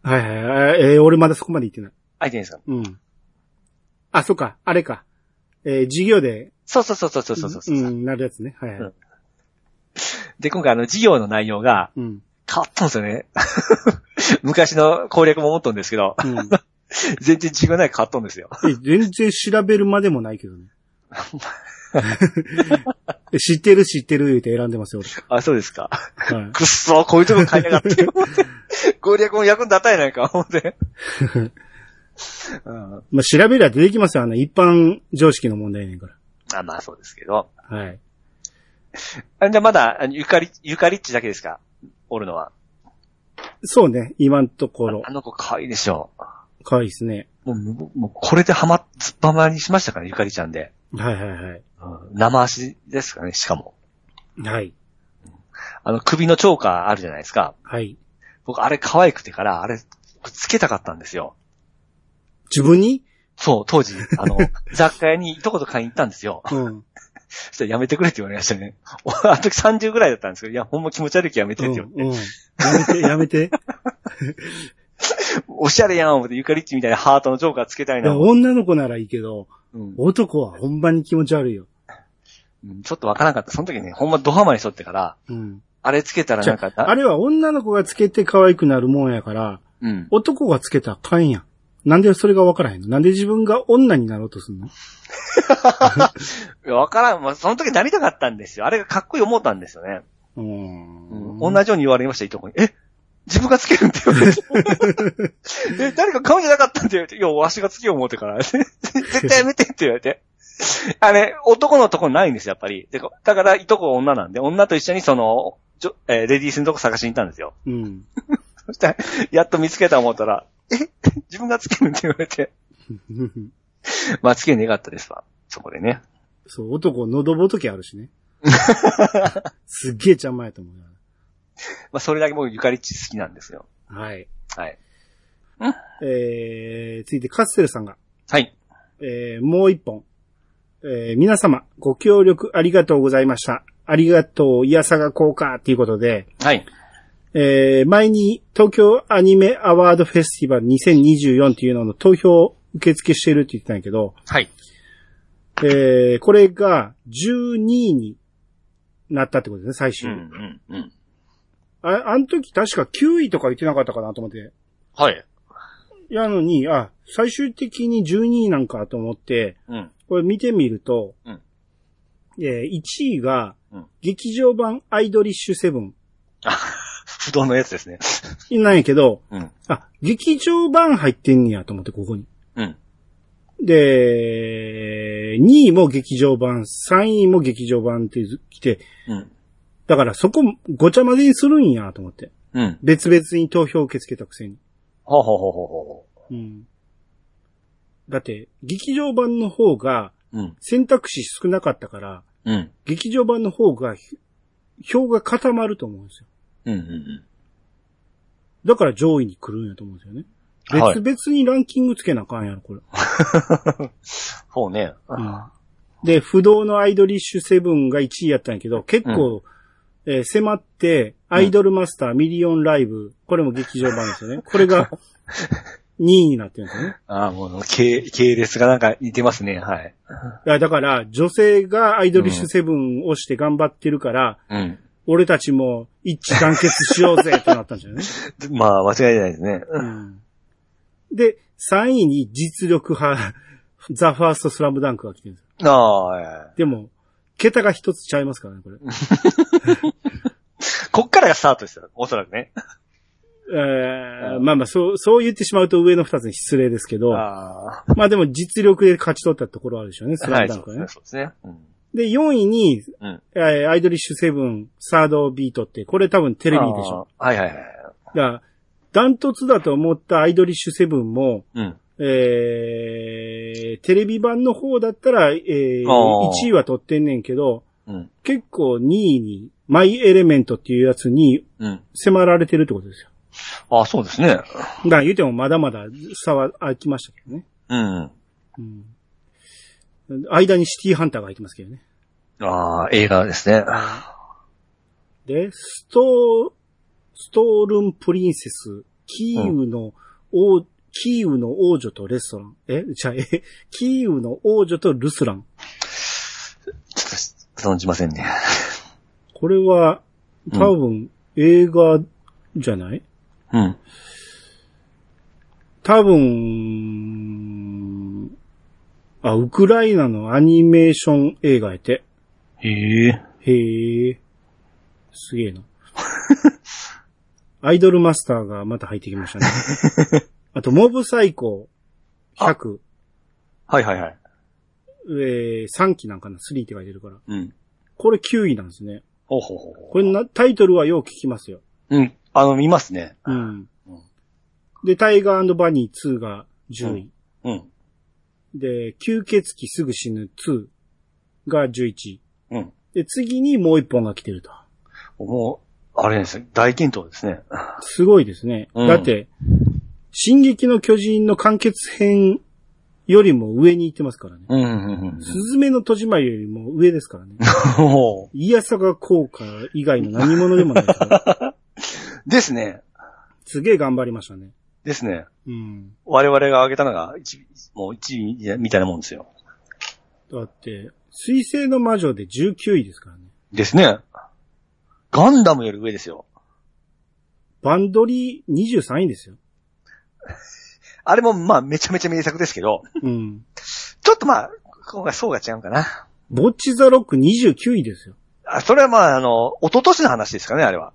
はいはいはい。えー俺まだそこまで行ってない。あいてないですか？うん。あ、そっか、あれか。えー授業で、そうそうそうそうそうそうそう、うん、なるやつね。はいはい。うんで、今回あの、授業の内容がうん。変わったんですよね。昔の攻略も持っとんですけど、うん。全然違うない変わったんですよ。え全然調べるまでもないけどね。え 知ってる知ってる言うて選んでますよ、あ、そうですか。俺。はい。くっそー、こういうとこ買いやがって。攻略も役に立たないか、思って。うんまあ、調べりゃ出てきますよ。あの、一般常識の問題やねんかあまあそうですけど。ら。はい。あじゃあまだ、ゆかり、ゆかりっちだけですか？おるのは。そうね、今のところあ。の子可愛いでしょ。可愛いですね。もう、もうこれでハマ、ずっぱまにしましたから、ゆかりちゃんで。はいはいはい。うん生足ですかね、しかも。はい。あの、首のチョーカーあるじゃないですか。はい。僕、あれ可愛くてから、あれ、つけたかったんですよ。自分に？そう、当時、あの、雑貨屋に一言買いに行ったんですよ。うん。そしたらやめてくれって言われましたね。俺 あの時30ぐらいだったんですけど、いや、ほんま気持ち悪い気やめてって言われて。うん。やめて、やめて。おしゃれやん、思って、ゆかりっちみたいなハートのジョーカーつけたいな。女の子ならいいけど、うん男はほんまに気持ち悪いよ。うんちょっとわからなかった。その時ね、ほんまドハマりしとってから、うん。あれつけたらなんか、あれは女の子がつけて可愛くなるもんやから、うん。男がつけたらあかんやん。なんでそれがわからへんの？なんで自分が女になろうとすんの？わからん。まあ、その時なりたかったんですよ。あれがかっこいい思ったんですよね。うんん。同じように言われました、いとこに。え？自分がつけるんって言われて。え、誰か買うんじゃなかったんって言われて。いや、わしがつけよう思ってから。絶対やめてって言われて。あれ、男のとこないんですよ、やっぱり。でだから、いとこが女なんで、女と一緒にその、ちょえーレディースのとこ探しに行ったんですよ。うん。そしたら、やっと見つけた思ったら、え 自分がつけるんって言われて。まあ、つけねえかったですわ。そこでね。そう、男喉仏あるしね。すっげえ邪魔やと思うよ。まあ、それだけ僕、ゆかりっち好きなんですよ。はい。はい。えー、続いてカステルさんが、はい。えー、もう一本。えー、皆様、ご協力ありがとうございました。ありがとう、いやさが効果っていうことで、はい。えー、前に東京アニメアワードフェスティバル2024っていうのの投票受付してるって言ってたんやけど、はい。えー、これが12位になったってことですね、最う終。ん、うん、うん。あ、あの時確か9位とか言ってなかったかなと思って。はい。やのに、あ、最終的に12位なんかと思って、うん。これ見てみると、うんえー1位がうん、劇場版アイドリッシュセブン。あ、不動のやつですね。なんやけど、うん。あ、劇場版入ってんねやと思って、ここに。うん。で、2位も劇場版、3位も劇場版って来て、うん。だからそこごちゃ混ぜにするんやと思って。うん。別々に投票受け付けたくせに。ほうほうほうほうほうん。だって、劇場版の方が。選択肢少なかったから、うん。劇場版の方がひ票が固まると思うんですよ。うん。うん。だから上位に来るんやと思うんですよね。はい別々にランキングつけなあかんやろ、これ。そうね。で、不動のアイドリッシュセブンが1位やったんやけど、結構、えー迫って、アイドルマスターミリオンライブ、これも劇場版ですよね。これが2位になってるんですよね。ああ、もう、系、系列がなんか似てますね。はい。いやだから、女性がアイドリッシュセブンをして頑張ってるから、うん。俺たちも一致団結しようぜってなったんですよね。まあ、間違いないですね。うんで、3位に実力派、ザ・ファーストスラムダンクが来てるんですよ。ああ、でも、桁が一つちゃいますからね、これ。こっからがスタートですよ。おそらくね。えーまあまあ、そう、そう言ってしまうと上の二つに失礼ですけど、あまあでも実力で勝ち取ったところあるでしょうね、スラムダンクはねそうですね。。そうですね。うん。で、4位に、うん。えーアイドリッシュセブン、サードビートって、これ多分テレビでしょ。あーはいはいはい。だから、ダントツだと思ったアイドリッシュセブンも、うん。えー、テレビ版の方だったら、えー、あー1位は取ってんねんけど、うん。結構2位に、マイエレメントっていうやつにうん。迫られてるってことですよ。ああ、そうですね。だから言うてもまだまだ差は空きましたけどね。うん。うん。間にシティハンターが入ってますけどね。ああ、映画ですね。で、ストー、ストールンプリンセス、キーウの王、キーウの王女とレストラン。えじゃあ、え、キーウの王女とルスラン。ちょっと、存じませんね。これは、多分、映画じゃない？うん。多分、あ、ウクライナのアニメーション映画やて。へえ。へえ。すげえな。アイドルマスターがまた入ってきましたね。あと、モブサイコ100。はいはいはい。えー、3期なんかな ?3 って書いてるから。うん。これ9位なんですね。ほうほうほこれな、タイトルはよう聞きますよ。う。うん。あの、見ますね。うんうん。で、タイガーバニー2が10位。うん。で、吸血鬼すぐ死ぬ2が11位。うん。で、次にもう一本が来てると。もう、あれですね、大健闘ですね。すごいですね。うんだって、進撃の巨人の完結編よりも上に行ってますからね。うん、うん、うんスズメの戸締まりよりも上ですからね。お ーイヤサガ効果以外の何者でもないから。ですね。すげえ頑張りましたね。ですね。うん。我々が挙げたのが一、もう一位みたいなもんですよ。だって、水星の魔女で19位ですからね。ですね。ガンダムより上ですよ。バンドリー23位ですよ。あれもまあめちゃめちゃ名作ですけど、うん。ちょっとまあ、今回層が違うかな。ボッチザロック29位ですよ。あそれはまあ、あの、一昨年の話ですかね、あれは。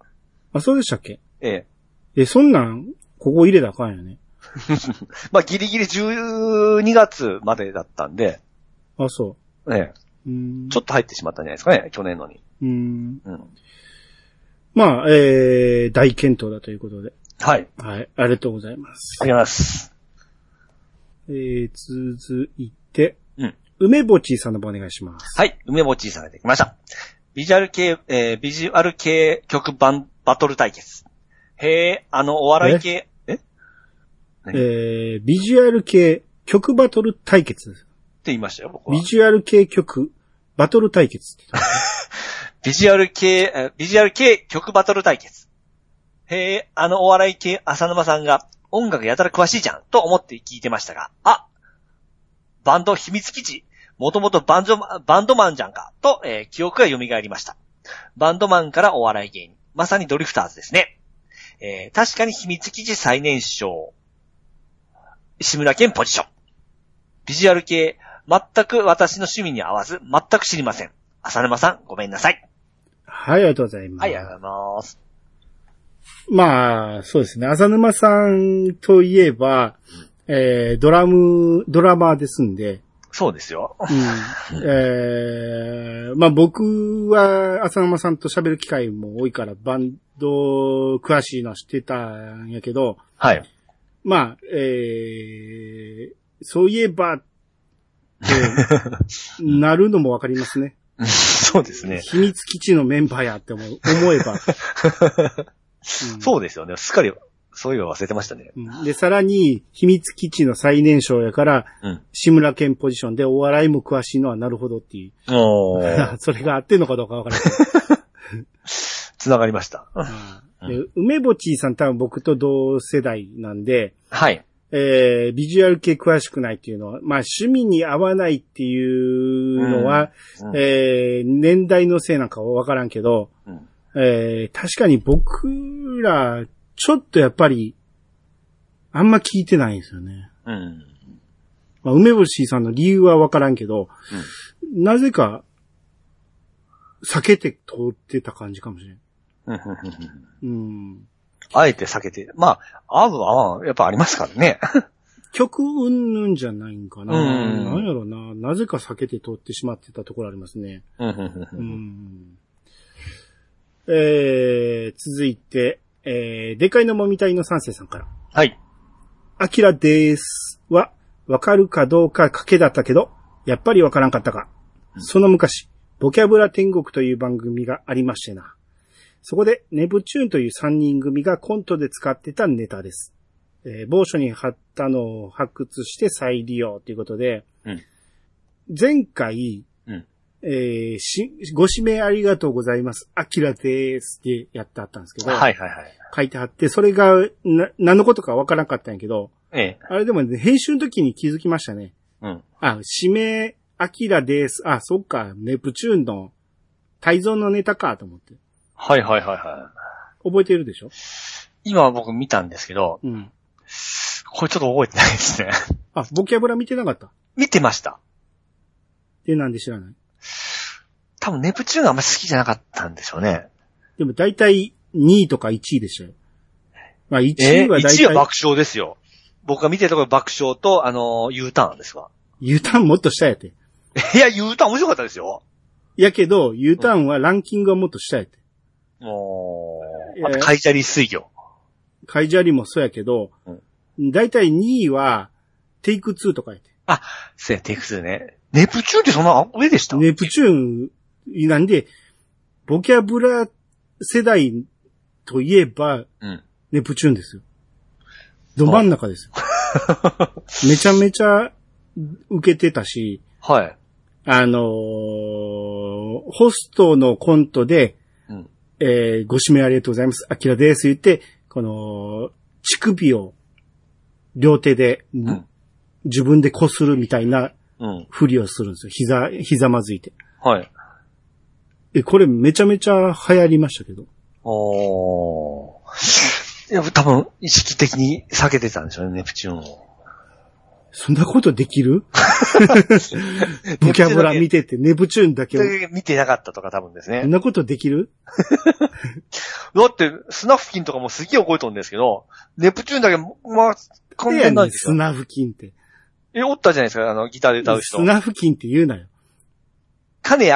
あ、そうでしたっけ？ええ。え、そんなん、ここ入れたらあかんよね。まあ、ギリギリ12月までだったんで、あ、そええ。う。うん。ちょっと入ってしまったんじゃないですかね、去年のに。うん。うん。まあ、えー、大健闘だということで。はい。はい。ありがとうございます。ありがとうございます。えー、続いて、うん。梅ぼちさんの方お願いします。はい。梅ぼちさんができました。ビジュアル系、えービジュアル系曲版バトル対決。へえ、あのお笑い系、え？ってえー、ビジュアル系曲バトル対決です。言いましたよ、僕はビ。ジュアル系曲バトル対決 ビジュアル系、えービジュアル系曲バトル対決。へえ、あのお笑い系浅沼さんが音楽やたら詳しいじゃん、と思って聞いてましたが、あバンド秘密基地、もともとバンド、バンドマンじゃんか、と、えー記憶が蘇りました。バンドマンからお笑い芸人。まさにドリフターズですね。えー確かに秘密基地最年少。志村けんポジション。ビジュアル系、全く私の趣味に合わず、全く知りません。浅沼さん、ごめんなさい。はい、ありがとうございます。はい、ありがとうございます。まあ、そうですね。浅沼さんといえば、えー、ドラム、ドラマーですんで、そうですよ。うん。えー、まあ僕は浅沼さんと喋る機会も多いからバンド詳しいのは知ってたんやけど、はい。まあ、えー、そういえば、って なるのもわかりますね。そうですね。秘密基地のメンバーやって思う思えば。うんそうですよね。すっかり、そういうの忘れてましたね。うんで、さらに、秘密基地の最年少やから、うん。志村けんポジションでお笑いも詳しいのはなるほどっていう。それが合ってんのかどうかわからない。つながりました。うんで梅ぼちさん多分僕と同世代なんで、はい。えー、ビジュアル系詳しくないっていうのは、まあ趣味に合わないっていうのは、うんえー、年代のせいなんかはわからんけど、うんえー、確かに僕ら、ちょっとやっぱり、あんま聞いてないんですよね。うん。まあ、梅干しさんの理由はわからんけど、なぜか、避けて通ってた感じかもしれん。うんうん。あえて避けて、まあ、合う合わん、やっぱありますからね。曲うんぬんじゃないんかな。うんなんやろな。なぜか避けて通ってしまってたところありますね。うんうん。えー、続いて、えー、でかいのもみたいの三世さんから。はい。アキラでーす。は、わかるかどうか賭けだったけど、やっぱりわからんかったか。その昔、ボキャブラ天国という番組がありましてな。そこで、ネプチューンという三人組がコントで使ってたネタです。えー某所に貼ったのを発掘して再利用ということで、うん前回、うんえーし、ご指名ありがとうございます。アキラでーすってやってあったんですけど、はいはいはい。書いてあって、それがな何のことかわからなかったんやけど、ええ。あれでもね、編集の時に気づきましたね。うん。あ、指名、アキラです。あ、そっか、ネプチューンの、泰造のネタかと思って。はいはいはいは覚えてるでしょ？い。今僕見たんですけど、うん。これちょっと覚えてないですね。あ、ボキャブラ見てなかった？見てました。で、なんで知らない？多分ネプチューンがあんまり好きじゃなかったんでしょうね。でも大体2位とか1位でしたよ。まあ1え位は大1位は体、爆笑ですよ。僕が見てるところ爆笑と、あのー U ターンですわ。U ターンもっと下やって。いや、U ターン面白かったですよ。やけど、U ターンはランキングはもっと下やって。もあと、カイジャリ水魚。カイジャリもそうやけど、だいたい2位は、テイク2とかやって。あ、そうや、テイク2ね。ネプチューンってそんな上でした？ネプチューン、なんで、ボキャブラ世代といえば、うん。ネプチューンですよ。ど真ん中ですよ。めちゃめちゃ受けてたし、はい。あのーホストのコントで、うん。えーご指名ありがとうございます。アキラです。言って、この、乳首を両手で、ん自分で擦るみたいなうん。ふりをするんですよ。膝、膝まずいて。はい。え、これめちゃめちゃ流行りましたけど。おー。いや、多分、意識的に避けてたんでしょうね、ネプチューンを。そんなことできる？ボキャブラ見てて、ネプチューンだけを。見てなかったとか多分ですね。そんなことできる？だって、スナフキンとかもすげえ覚えとるんですけど、ネプチューンだけ、まあ、完やね全なんですよ。んスナフキンって。え、おったじゃないですか、あの、ギターで歌う人ス。ナフキンって言うなよ。金明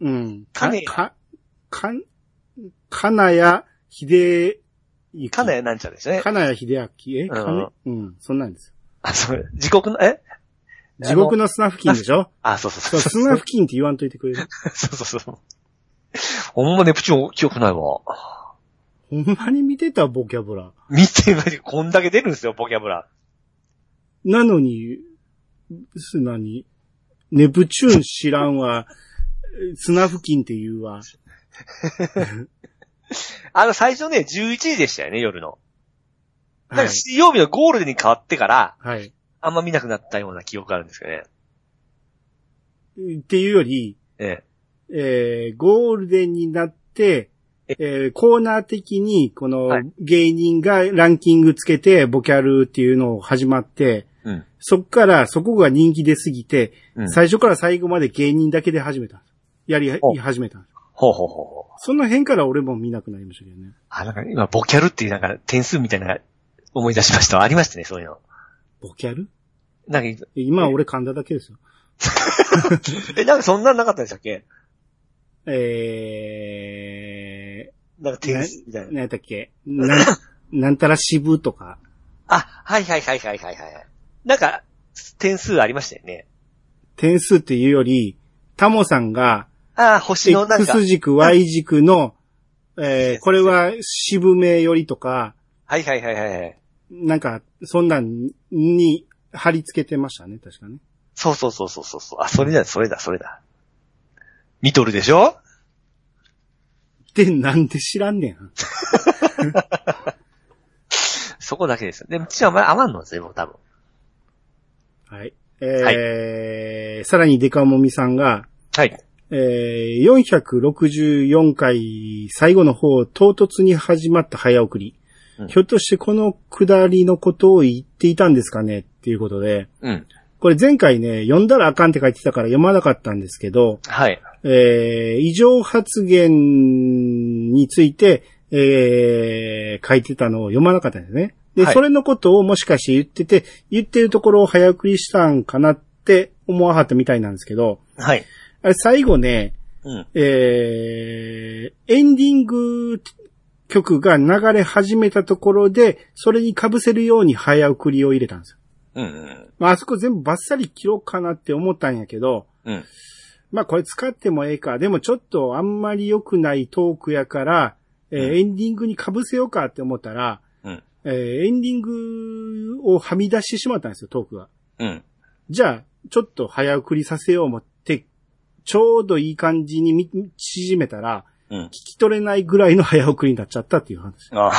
明。うん。金か、か、金谷秀幸。金谷なんちゃらですね。金谷秀明？えうん金うん、そんなんです。あ、それ、地獄の、え？地獄の。のスナフキンでしょ？あ、そうそそうう、そう。スナフキンって言わんといてくれる。そうそうそう。ほんまネプチューン記憶ないわ。ほんまに見てたボキャブラ。見てない、こんだけ出るんですよ、ボキャブラ。なのに、すなに、ネプチューン知らんわ、スナフキンって言うわ。あの、最初ね、11時でしたよね、夜の。なんはいか。水曜日のゴールデンに変わってから、はい。あんま見なくなったような記憶があるんですけどね。っていうより、ええー、ゴールデンになって、えー、コーナー的に、このはい芸人がランキングつけて、ボキャルっていうのを始まって、え。うん。そっから、そこが人気出すぎて、うん最初から最後まで芸人だけで始めた。やりお、始めた。ほうほうほうほう。その辺から俺も見なくなりましたけどね。あ、なんか今、ボキャルっていうなんか点数みたいな思い出しました。ありましたね、そういうの。ボキャル？なんか、今俺噛んだだけですよ。え、なんかそんなんなかったでしたっけ？えなんか点数みたいー、な。何やったっけ？なん、なんたら支部とか。あ、はいはいはいはいはいはい。なんか、点数ありましたよね。点数っていうより、タモさんが、ああ、星のなんか、X 軸、Y 軸の、えー、これは渋めよりとか、はいはいはいはいはい。なんか、そんなんに貼り付けてましたね、確かね。そうそうそうそうそう。あ、それだ、それだ、それだ。見とるでしょ？で、なんで知らんねん。そこだけですよ。でも、ちはま余んのですよ、僕多分。はい。えーさらにデカモミさんが、はい。えー、464回最後の方、唐突に始まった早送り。うんひょっとしてこの下りのことを言っていたんですかねっていうことで、うん。これ前回ね、読んだらあかんって書いてたから読まなかったんですけど、はい。えー異常発言について、えー書いてたのを読まなかったんですね。で、はいそれのことをもしかして言ってて、言ってるところを早送りしたんかなって思わはったみたいなんですけど、はい。あれ最後ね、うん。えーエンディング曲が流れ始めたところで、それに被せるように早送りを入れたんですよ。うんうん。まあ、あそこ全部バッサリ切ろうかなって思ったんやけど、うん。まあこれ使ってもええか。でもちょっとあんまり良くないトークやから、えーうんエンディングに被せようかって思ったら、うん。えーエンディングをはみ出してしまったんですよ、トークが。うん。じゃあ、ちょっと早送りさせよう思って、ちょうどいい感じにみ縮めたら、うん聞。き取れないぐらいの早送りになっちゃったっていう話。あ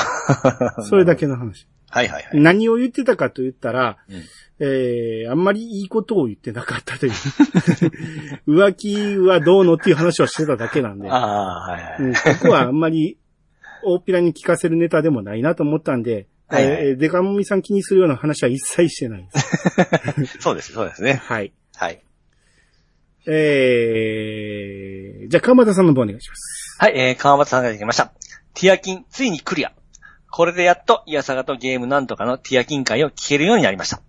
あ。それだけの話。はいはいはい。何を言ってたかと言ったら、うんえー、あんまりいいことを言ってなかったという。浮気はどうのっていう話をしてただけなんで。ああ、はいはい。うん、ここはあんまり大っぴらに聞かせるネタでもないなと思ったんで、はいはいえーデカモミさん気にするような話は一切してないです。そうです、そうですね。はい。はい。えー、じゃあ、鎌田さんの方お願いします。はい、えー、川端さんができました。ティアキン、ついにクリア。これでやっと、イヤサガとゲームなんとかのティアキン会を聞けるようになりました。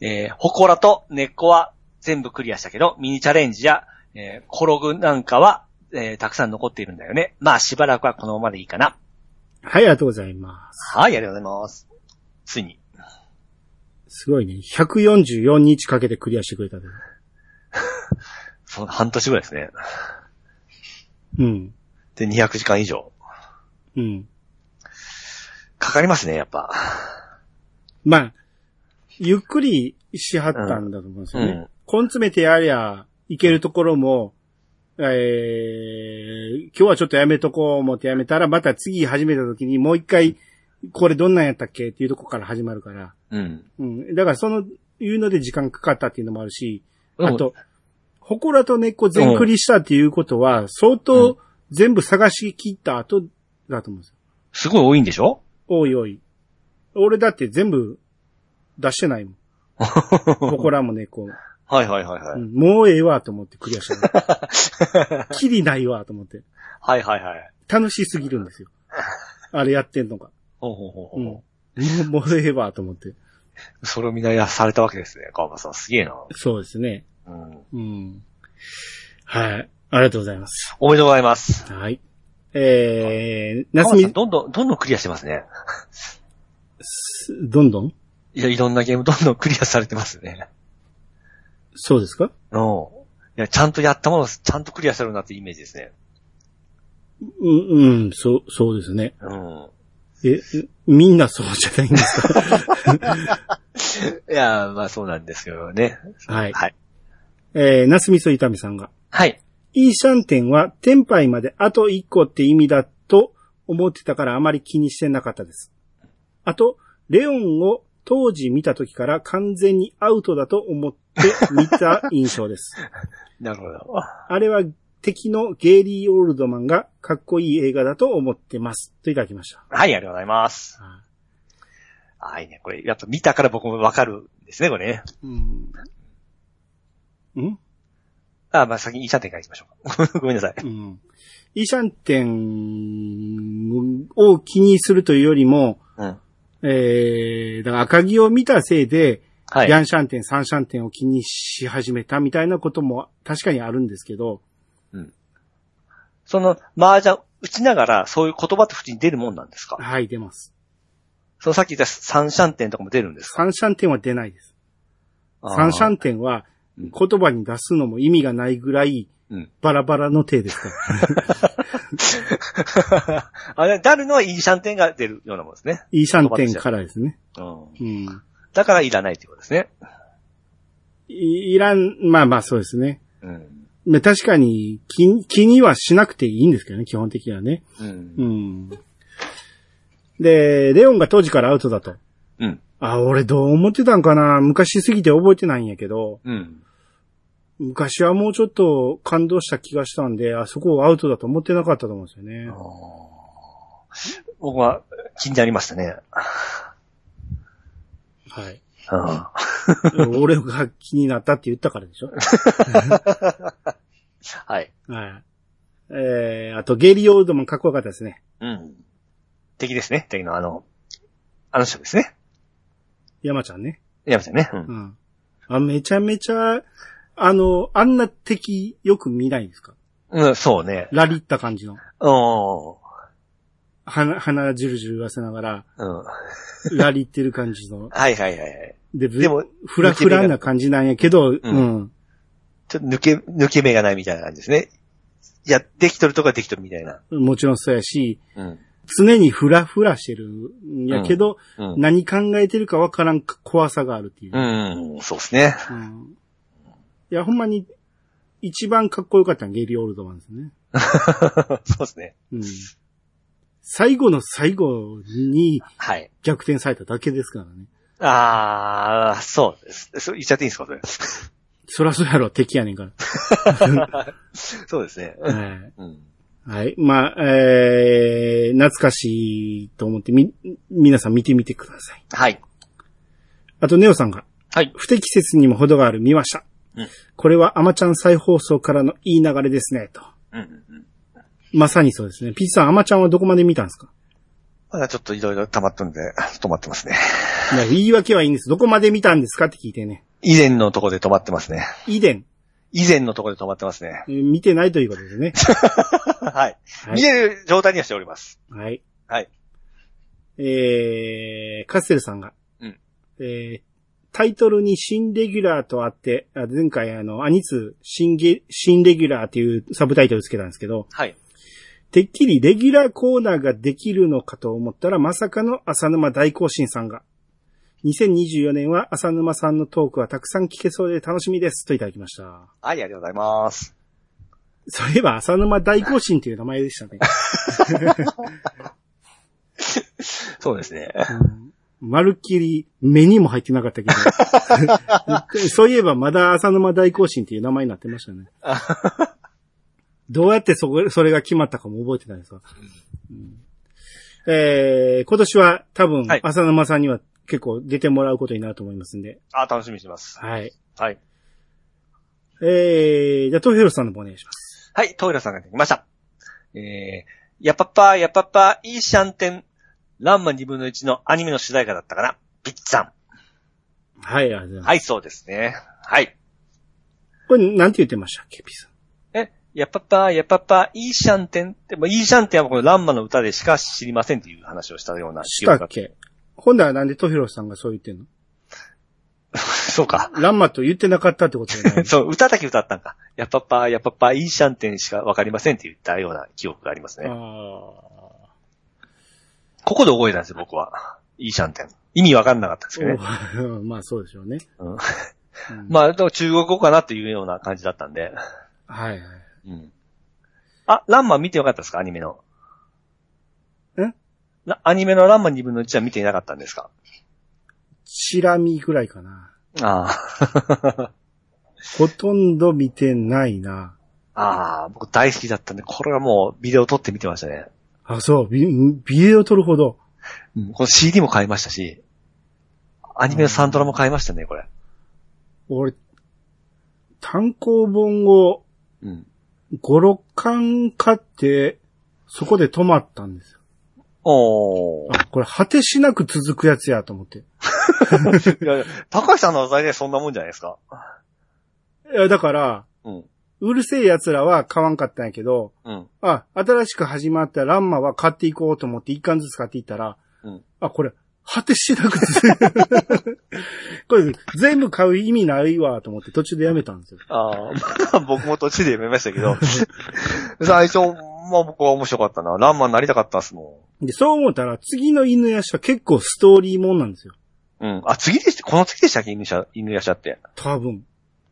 えー、ホコラと根っこは全部クリアしたけど、ミニチャレンジや、えー、コログなんかは、えーたくさん残っているんだよね。まあ、しばらくはこのままでいいかな。はい、ありがとうございます。はい、ありがとうございます。ついに。すごいね。144日かけてクリアしてくれたで。その半年ぐらいですね。うん。で、200時間以上。うん。かかりますね、やっぱ。まあ、ゆっくりしはったんだと思うんですよね。うん根詰めてやりゃ、いけるところも、えー、今日はちょっとやめとこう思ってやめたら、また次始めた時にもう一回、これどんなんやったっけ？っていうとこから始まるから。うん。うん。だからその、いうので時間かかったっていうのもあるし、うんあと、祠と根っこ全クリしたっていうことは、相当全部探し切った後だと思うんですよ。すごい多いんでしょ？おいおい。俺だって全部出してないもん。祠も根っこも。はいはいはいはい。うんもうええわと思ってクリアしたの。きりないわと思って。はいはいはい。楽しすぎるんですよ。あれやってんのが。ほうほうほうほう。うん。もうもうええわと思って。それをみんなやされたわけですね、川場さん。すげえな。そうですね。うん。うん。はい。ありがとうございます。おめでとうございます。はい。えー、夏み川場さん、、どんどん、どんどんクリアしてますね。すどんどん？いや、いろんなゲームどんどんクリアされてますね。そうですか？うん。いや、ちゃんとやったものをちゃんとクリアしてるなってイメージですね。うん、うん、そう、そうですね。うん。え、みんなそうじゃないんですか？いや、まあそうなんですよね。はいはい。えー、ナスミソイタミさんが。はい。イーシャンテンは、テンパイまであと1個って意味だと思ってたからあまり気にしてなかったです。あと、レオンを当時見た時から完全にアウトだと思って見た印象です。なるほど。あれは敵のゲイリー・オールドマンがかっこいい映画だと思ってます。といただきました。はい、ありがとうございます。はいね。これ、やっぱ見たから僕もわかるんですね、これね。うん。ん？あ、まあ先にイーシャンテンから行きましょうか。ごめんなさい。うん。イーシャンテンを気にするというよりも、うん。えー、だから赤木を見たせいで、はい。ヤンシャンテン、サンシャンテンを気にし始めたみたいなことも確かにあるんですけど、その、麻雀打ちながら、そういう言葉って普通に出るもんなんですか？はい、出ます。そのさっき言った三シャンテンとかも出るんですか？サンシャンテンは出ないです。サンシャンテンはうん言葉に出すのも意味がないぐらいうん。バラバラの手ですから。あれ、出るのはイーシャンテンが出るようなもんですね。イーシャンテンからですね。うん。うん。だからいらないっていうことですね。いいらん、まあまあそうですね。うん。まあ確かに気、気にはしなくていいんですけどね、基本的にはね。う。うんん。で、レオンが当時からアウトだと。うん。あ、俺どう思ってたんかな？昔すぎて覚えてないんやけど、うん。昔はもうちょっと感動した気がしたんで、あそこをアウトだと思ってなかったと思うんですよね。僕は気になりましたね。はい。うん。俺が気になったって言ったからでしょ？はい。はい。えー、あと、ゲイリー・オールドマンかっこよかったですね。うん。敵ですね。敵のあの、あの人ですね。山ちゃんね。やめてね。う。うんん。あ、めちゃめちゃ、あの、あんな敵よく見ないんですか？うん、そうね。ラリった感じの。う鼻、鼻じゅるじゅる言わせながら、ん。うん。ラリってる感じの。はいはいはいはい。で、でも、ふらふらな感じなんやけど、うん。ちょっと抜け、抜け目がないみたいな感じですね。いや、できとるとかできとるみたいな。もちろんそうやし、うん。常にふらふらしてるんやけど、うん。何考えてるかわからん怖さがあるっていう。うん、そうですね。うんいや、ほんまに、一番かっこよかったのはゲイリー・オールドマンですね。そうですね。うん。最後の最後にはい。逆転されただけですからね。あー、そうです。そう言っちゃっていいんですか、それ。そらそうやろ、敵やねんから。そうですね。はいうん。はい。まあ、えー、懐かしいと思ってみ、皆さん見てみてください。はい。あと、ネオさんが、はい。不適切にも程がある見ました。うんこれはアマちゃん再放送からのいい流れですね、と。うんうんうん。まさにそうですね。ピッチさん、アマちゃんはどこまで見たんですか？まだちょっといろいろ溜まったんで、止まってますね。いや言い訳はいいんです。どこまで見たんですか？って聞いてね。以前のとこで止まってますね。イデン。以前のところで止まってますね。えー見てないということですね。はい。はい見れる状態にはしております。はい。はい。えー、カステルさんが、うんえー、タイトルに新レギュラーとあって、あ前回あの、アニツ新ゲ、新レギュラーっていうサブタイトルつけたんですけど、はい。てっきりレギュラーコーナーができるのかと思ったら、まさかの浅沼大行進さんが、2024年は浅沼さんのトークはたくさん聞けそうで楽しみです。といただきました。はい、ありがとうございます。そういえば浅沼大行進っていう名前でしたね。そうですね。まるっきり目にも入ってなかったけど。そういえばまだ浅沼大行進っていう名前になってましたね。どうやってそこ、それが決まったかも覚えてないですわ。うんえー、今年は多分はい、浅沼さんには結構出てもらうことになると思いますんで。あ、楽しみにしてます。はい。はい。えー、じゃあ、トヘロさんの方お願いします。はい、トイレさんができました。えー、やっぱっぱ、やっぱっぱ、いいシャンテン、ランマ2分の1のアニメの主題歌だったかな。ピッツさはい、ありがとうございん。ます。はい、そうですね。はい。これ、なんて言ってましたっけ、ピーさん？え、やっぱっぱ、やっぱっぱ、いいシャンテン？って、もういいシャンテンはこのランマの歌でしか知りませんっていう話をしたようなしたっけ？今度はなんでトヘロさんがそう言ってんの？そうか。ランマと言ってなかったってことじゃない そう、歌だけ歌ったんか。やっぱっぱ、やっぱっぱ、いいシャンテンしかわかりませんって言ったような記憶がありますね。あここで覚えたんですよ、僕は。いいシャンテン。意味わかんなかったんですけどね。ー まあそうでしょうね。うんうんまあ、でも中国語かなっていうような感じだったんで。はいはい。うん。あ、ランマ見てよかったですか？アニメの。んなアニメのランマ2分の1は見ていなかったんですか？チラ見ぐらいかな。ああ。ほとんど見てないな。ああ、僕大好きだったんで、これはもうビデオ撮って見てましたね。あ、そう、ビビデオ撮るほど。うん。この CD も買いましたし、アニメのサントラも買いましたね、これ。俺、単行本をうん。5、6巻買って、そこで止まったんですよ。おー。あ、これ果てしなく続くやつやと思って。いやいや高橋さんの大体そんなもんじゃないですか。いや、だから、うん。うるせえ奴らは買わんかったんやけど、うん。あ、新しく始まったランマは買っていこうと思って一巻ずつ買っていったら、うんあ、これ、果てしなく。これ、全部買う意味ないわと思って途中でやめたんですよ。ああ、まあ僕も途中で読めましたけど、最初、まあ僕は面白かったな。ランマになりたかったっすもで、そう思ったら次の犬やしは結構ストーリーもんなんですよ。ん。うん。あ、次でした、この次でしたっけ？犬舎、犬やしゃって。多分。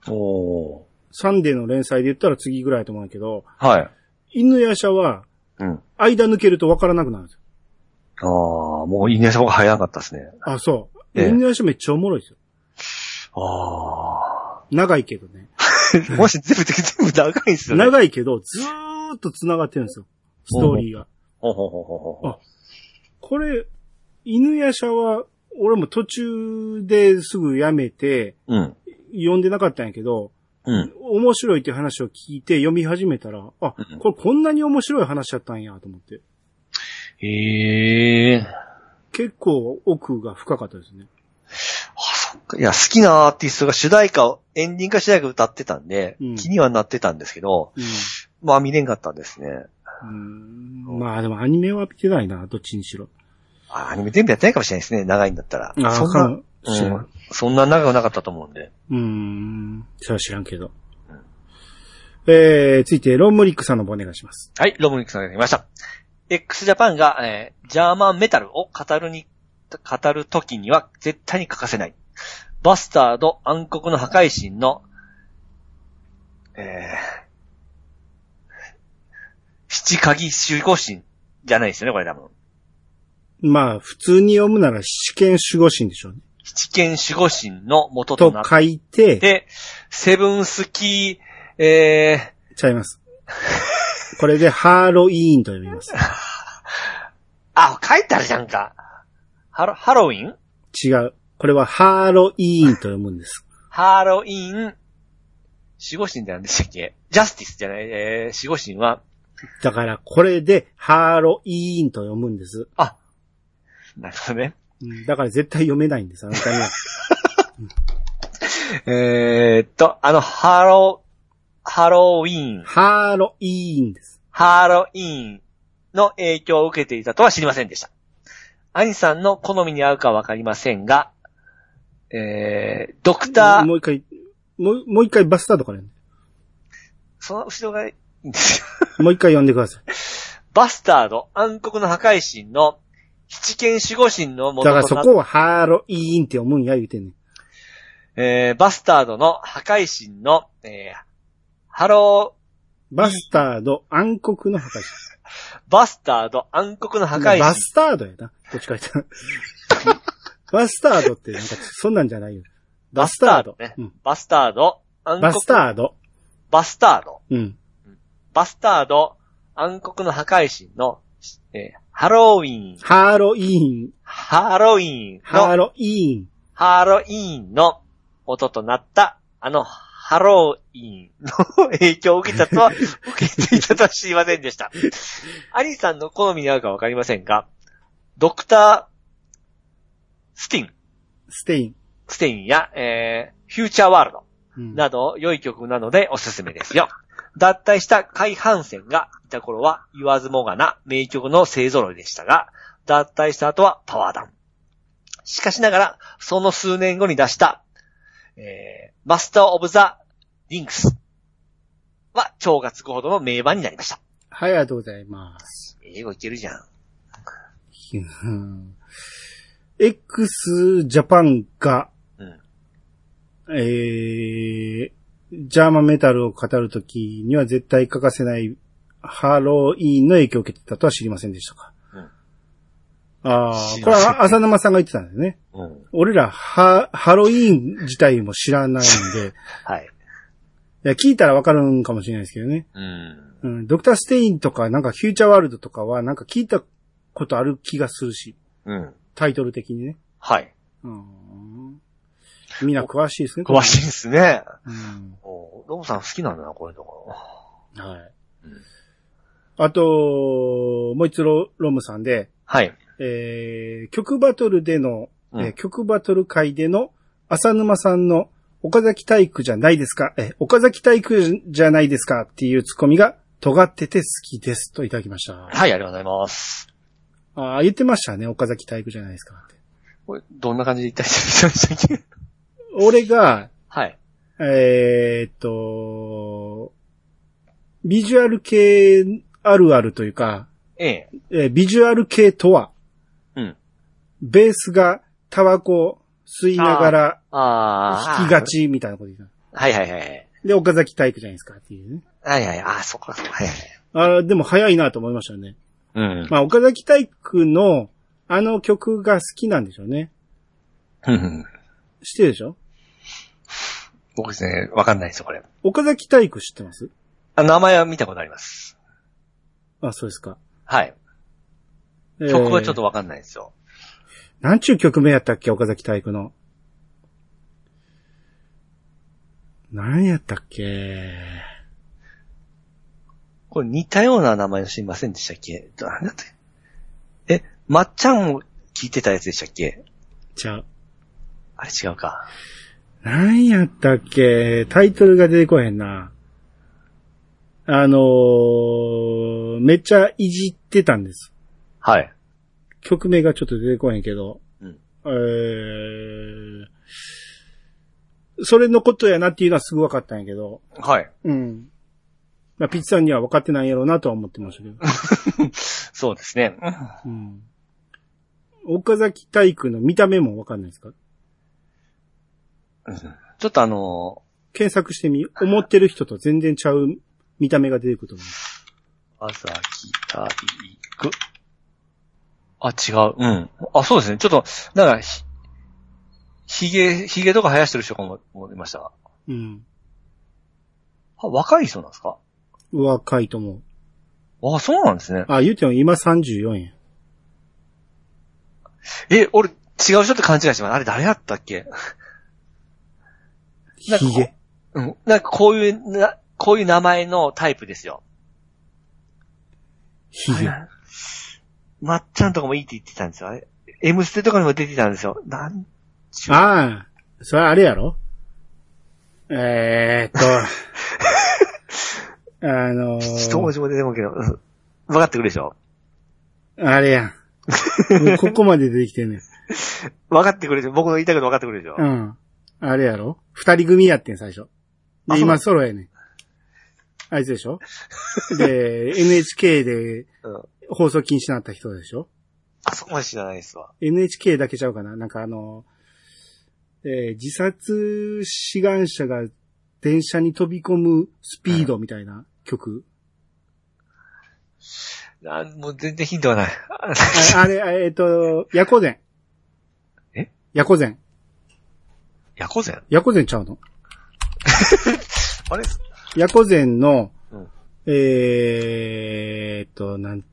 おー。サンデーの連載で言ったら次ぐらいだと思うんやけど、はい。犬やしゃはうん。間抜けるとわからなくなるんですよ。ああ、もう犬やしゃ僕早かったですね。あ、そう。ええ犬やしゃめっちゃおもろいですよ。あ長いけどね。あ。もし全部、全部長いんですよね。長いけど、ずーっと繋がってるんですよ。ストーリーが。ほうほうほうほうほうあこれ、犬やしゃは、俺も途中ですぐやめて、うん。読んでなかったんやけど、うん。面白いって話を聞いて読み始めたら、あ、うんこれこんなに面白い話やったんやと思って。へえ。結構奥が深かったですね。あ、そっか。いや、好きなアーティストが主題歌を、エンディングか主題歌歌ってたんで、うん気にはなってたんですけど、うんまあ見れんかったんですね。うんまあでもアニメは見てないな、どっちにしろ。あ、アニメ全部やってないかもしれないですね。長いんだったら。あそんな、うん、そんな長くなかったと思うんで。うーん。それは知らんけど。えー、ついて、ロンムリックさんの方お願いします。はい、ロムニックさんが来ました。X ジャパンが、えージャーマンメタルを語るに、語るときには絶対に欠かせない。バスタード暗黒の破壊神の、えー、七鍵守護神じゃないですよね、これ多分。まあ、普通に読むなら試験守護神でしょうね。七剣守護神の元となっと書いて、て、セブンスキー、えちゃいます。これでハーロイーンと読みます。ー、あ、書いてあるじゃんか。ハロ、ハロウィン？違う。これはハーロイーンと読むんです。ハロウィン、守護神って何でしたっけ？ジャスティスじゃない、えー、守護神は、だから、これでハーロイーンと読むんです。あ、なるほどね。うんだから絶対読めないんです、あなたには。えーっと、あの、ハロハロウィーン、ハロウィーンです。ハロウィーンの影響を受けていたとは知りませんでした。兄さんの好みに合うかわかりませんが、えー、ドクター、もう一回、もう、もう一回バスタードから読んでその後ろがいいんですよ。もう一回読んでください。バスタード、暗黒の破壊神の七剣守護神の元だからそこをハロウィーンって読むんや言うてんねん。えー、バスタードの破壊神の、えー、ハロバスタード、暗黒の破壊ー、バスタード、暗黒の破神。壊神。バスタードやな。どっちか言ったら。バスタードってなんか、そんなんじゃないよ。バスタード。ねうん。バスタード、暗黒バスタード。バスタード、うん。バスタード、暗黒の破壊神の、えー、ハロウィーン、ハロウィーン。ハロウィーンの、ハロウィーン。ハロウィーンの元となった、あの、ハロウィーンの影響を受けたとは、受けていたとは知りませんでした。アリさんの好みに合うかわかりませんが、 Doctor、Stein、Stein。Steinや、えー、 Future Worldうんなど良い曲なのでおすすめですよ。脱退したカイハンがいた頃は言わずもがな名曲の勢揃いでしたが、脱退した後はパワーダウン。しかしながら、その数年後に出した、えー、 Master of the Rings は超がつくほどの名盤になりました。はい、ありがとうございます。英語いけるじゃん。うん x ジャパンが、うん。えー、ジャーマンメタルを語るときには絶対欠かせないハロウィーンの影響を受けてたとは知りませんでしたか。うんああ、これは浅沼さんが言ってたんですね。うん。俺ら、ハ、ハロウィーン自体も知らないんで、はい。いや、聞いたらわかるんかもしれないですけどね。うん。うん、ドクターステインとか、なんかフューチャーワールドとかは、なんか聞いたことある気がするし、うん。タイトル的にね。はい。うん。みんな詳しいですね。詳しいですね。うん。おロボさん好きなんだな、こういうところ。はいうん。あと、もう一度ロムさんで、はい。えー、曲バトルでの、うんえー曲バトル会での浅沼さんの岡崎体育じゃないですか、えー岡崎体育じゃないですかっていうツッコミが尖ってて好きですといただきました。はい、ありがとうございます。あー言ってましたね、岡崎体育じゃないですかって。これ、どんな感じで言ったりしてましたっけ俺が、はい。えーっと、ビジュアル系あるあるというか、ええ。えービジュアル系とは、うん。ベースがタバコ吸いながらああ。弾きが。ちみたいなこと言うはいはいはい。で、岡崎体育じゃないですかっていうね。はいはい。ああ、そっかそっか。はいはい。あーでも早いなと思いましたね。うん。まあ、岡崎体育のあの曲が好きなんでしょうね。うん。知ってるでしょ？僕ですね、わかんないですよ、これ。岡崎体育知ってます？あ名前は見たことあります。あ、そうですか。はい。えー曲はちょっとわかんないですよ。なんちゅう曲名やったっけ岡崎体育の？何やったっけ？これ似たような名前の知りませんでしたっけ？だったっけ？え、まっちゃんも聞いてたやつでしたっけ？じゃあ、あれ違うか。何やったっけ？タイトルが出てこへんな。あのー、めっちゃいじってたんです。はい。曲名がちょっと出てこへんけど。うんえー、それのことやなっていうのはすぐ分かったんやけど。はい。うん。まあ、ピッチさんには分かってないやろうなとは思ってましたけど。そうですね。うん。岡崎体育の見た目も分かんないですか？うんちょっとあの検索してみ、思ってる人と全然ちゃう見た目が出てくると思う。ー、朝来体育。あ、違う。うん。あ、そうですね。ちょっと、なんか、ひ、ひげ、ひげとか生やしてる人かも思いました。うん。あ、若い人なんですか？若いと思う。あ、そうなんですね。あ、言うても今34円。え、俺、違う人って勘違いしてます。あれ誰やったっけ？なんかヒゲ。うん。なんかこういうな、こういう名前のタイプですよ。ヒゲ。まっちゃんとかもいいって言ってたんですよ。あれ、M ステとかにも出てたんですよ。なんちゅう。ああ、それあれやろ？えーっと、あの一文ー、字も出てもんけど、うん分かってくるでしょ？あれやん。ここまで出てきてんねん。分かってくるでしょ？僕の言いたいこと分かってくるでしょ？うん。あれやろ？二人組やってん、最初。で、今ソロやねん。あいつでしょ？で、NHK でうん。放送禁止になった人でしょ？あそこまで知らないですわ。NHK だけちゃうかな？なんかあの、えー自殺志願者が電車に飛び込むスピードみたいな曲？なんもう全然ヒントがない。ああれ、あえっ、と、ヤコゼン。え？ヤコゼン。ヤコゼンヤコゼンちゃうの？あれ？ヤコゼンの、うんえーっと、なん、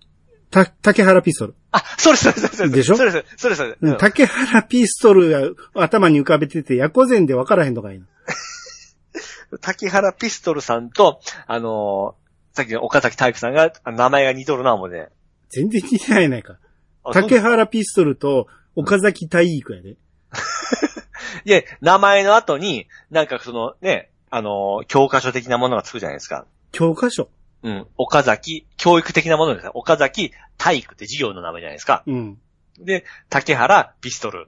た、竹原ピストル。あ、それそれそれそれ。でしょ？それそれ、それそれ。うん竹原ピストルが頭に浮かべてて、ヤコゼンで分からへんとかいいの。竹原ピストルさんと、あのーさっきの岡崎体育さんが、あ名前が似とるな、思うね。全然似てないやないか。あ竹原ピストルと岡崎体育やで。いや、名前の後に、なんかそのね、あのー教科書的なものがつくじゃないですか。教科書？うん。岡崎、教育的なものですね。岡崎体育って授業の名前じゃないですか。うん。で、竹原ピストル。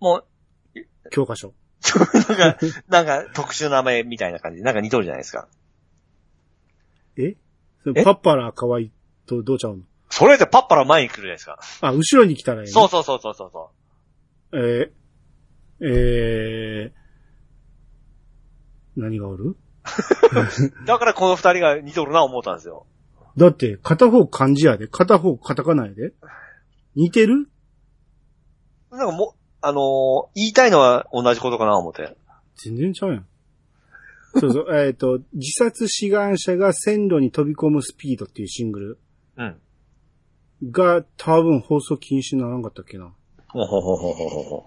も教科書。う、なんか、なんか特殊な名前みたいな感じで、なんか似とるじゃないですか。え？パッパラ可愛いとどうちゃうの？それでパッパラ前に来るじゃないですか。あ、後ろに来たらいいの？そうそうそうそうそうそう。えー、えー、何がおる？だからこの二人が似とるな思ったんですよ。だって、片方漢字やで、片方カタカナやで。似てる？なんかもう、あのー言いたいのは同じことかな思って。全然ちゃうやん。そうそう、えっ、と、自殺志願者が線路に飛び込むスピードっていうシングルうん。が多分放送禁止にならんかったっけな。ほほほほほほほ。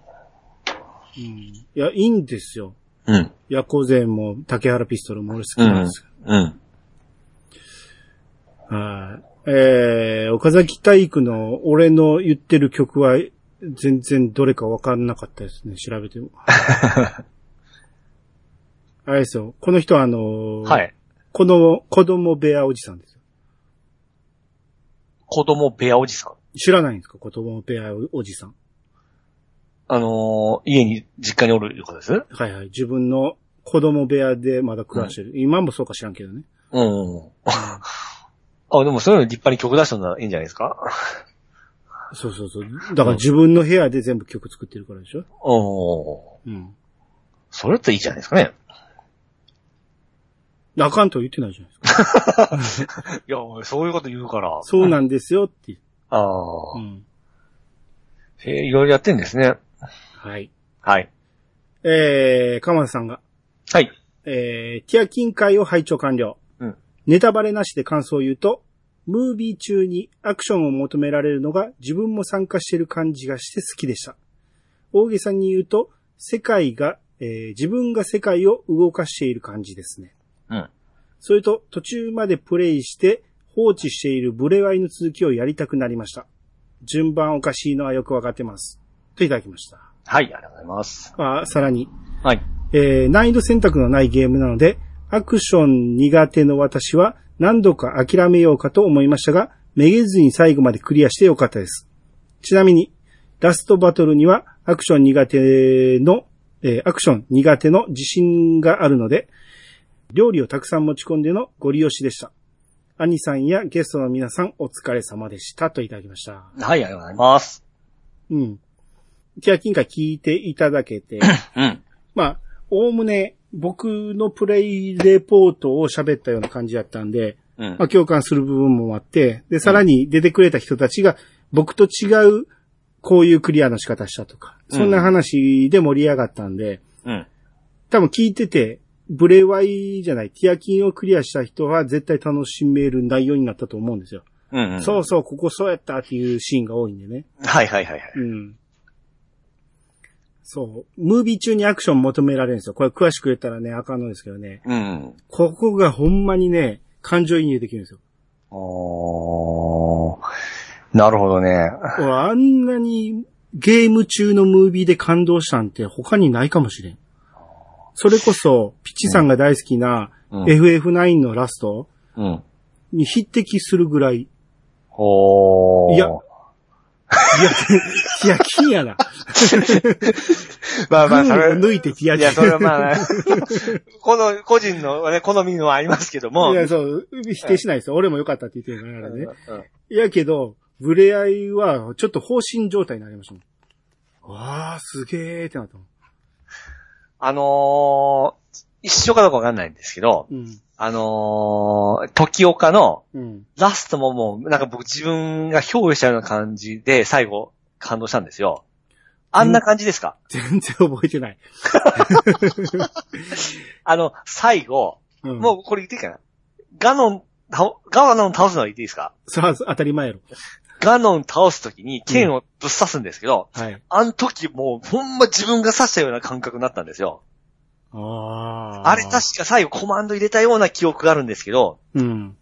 うん。いや、いいんですよ。うん。ヤコゼンも竹原ピストルも俺好きなんですよ。うん。はい。えー、岡崎体育の俺の言ってる曲は全然どれかわかんなかったですね、調べても。あれですよ。この人はあのーはい。子供、子供部屋おじさんですよ。子供部屋おじさん。知らないんですか？子供部屋おじさん。あのー家に、実家におるいうことです？はいはい。自分の子供部屋でまだ暮らしてる。今もそうか知らんけどね。うん。あ、でもそういうの立派に曲出したのはいいんじゃないですか？そうそうそう。だから自分の部屋で全部曲作ってるからでしょ？おー。うん。それっていいじゃないですかね。あかんとは言ってないじゃないですか。いや、そういうこと言うから。そうなんですよって。あうあ。ん。へえ、いろいろやってんですね。はい。はい。えー、鎌田さんが、はい。えー、ティアキン会を拝聴完了。うんネタバレなしで感想を言うと、ムービー中にアクションを求められるのが自分も参加している感じがして好きでした。大げさに言うと、世界が、えー自分が世界を動かしている感じですね。うん。それと、途中までプレイして放置しているブレワイの続きをやりたくなりました。順番おかしいのはよくわかってます。といただきました。はい、ありがとうございます。あさらに、はい。えー難易度選択のないゲームなので、アクション苦手の私は何度か諦めようかと思いましたが、めげずに最後までクリアしてよかったです。ちなみに、ラストバトルにはアクション苦手の、えーアクション苦手の自信があるので、料理をたくさん持ち込んでのご利用しでした。兄さんやゲストの皆さんお疲れ様でしたといただきました。はい、ありがとうございます。うん。ティアキン会聞いていただけて、うん。まあ、おおむね僕のプレイレポートを喋ったような感じだったんで、うんまあ、。共感する部分もあって、で、さらに出てくれた人たちが僕と違うこういうクリアの仕方したとか、そんな話で盛り上がったんで、うん。多分聞いてて、ブレワイじゃない、ティアキンをクリアした人は絶対楽しめる内容になったと思うんですよ。うん、うん。そうそう、ここそうやったっていうシーンが多いんでね。はい、はい、はい。はいうん。そう。ムービー中にアクション求められるんですよ。これ詳しく言ったらね、あかんのですけどね。うん。ここがほんまにね、感情移入できるんですよ。おー。なるほどね。俺あんなにゲーム中のムービーで感動したんて他にないかもしれん。それこそ、ピッチさんが大好きなうん FF9 のラスト、うん。に匹敵するぐらい。いおー。いやや、ティアキンやな。まあまあ、それ、抜いてティアキン。いや、それはまあ、この個人のね、好みのはありますけども。いや、そう、否定しないですよ。俺も良かったって言ってるからね。うんいやけど、ブレアイは、ちょっと放心状態になりました。わあ、すげーってなった。あのー、一緒かどうかわかんないんですけど、うん。あのー、時岡のうん。ラストももう、なんか僕自分が憑依したような感じで最後感動したんですよ。あんな感じですか、全然覚えてない。あの、最後、うん。もうこれ言っていいかな？ガノン、倒ガノン倒すのは言っていいですか？さあ、当たり前やろ。ガノン倒すときに剣をぶっ刺すんですけど、はい。あの時もうほんま自分が刺したような感覚になったんですよ。ああ。あれ確か最後コマンド入れたような記憶があるんですけど、うん。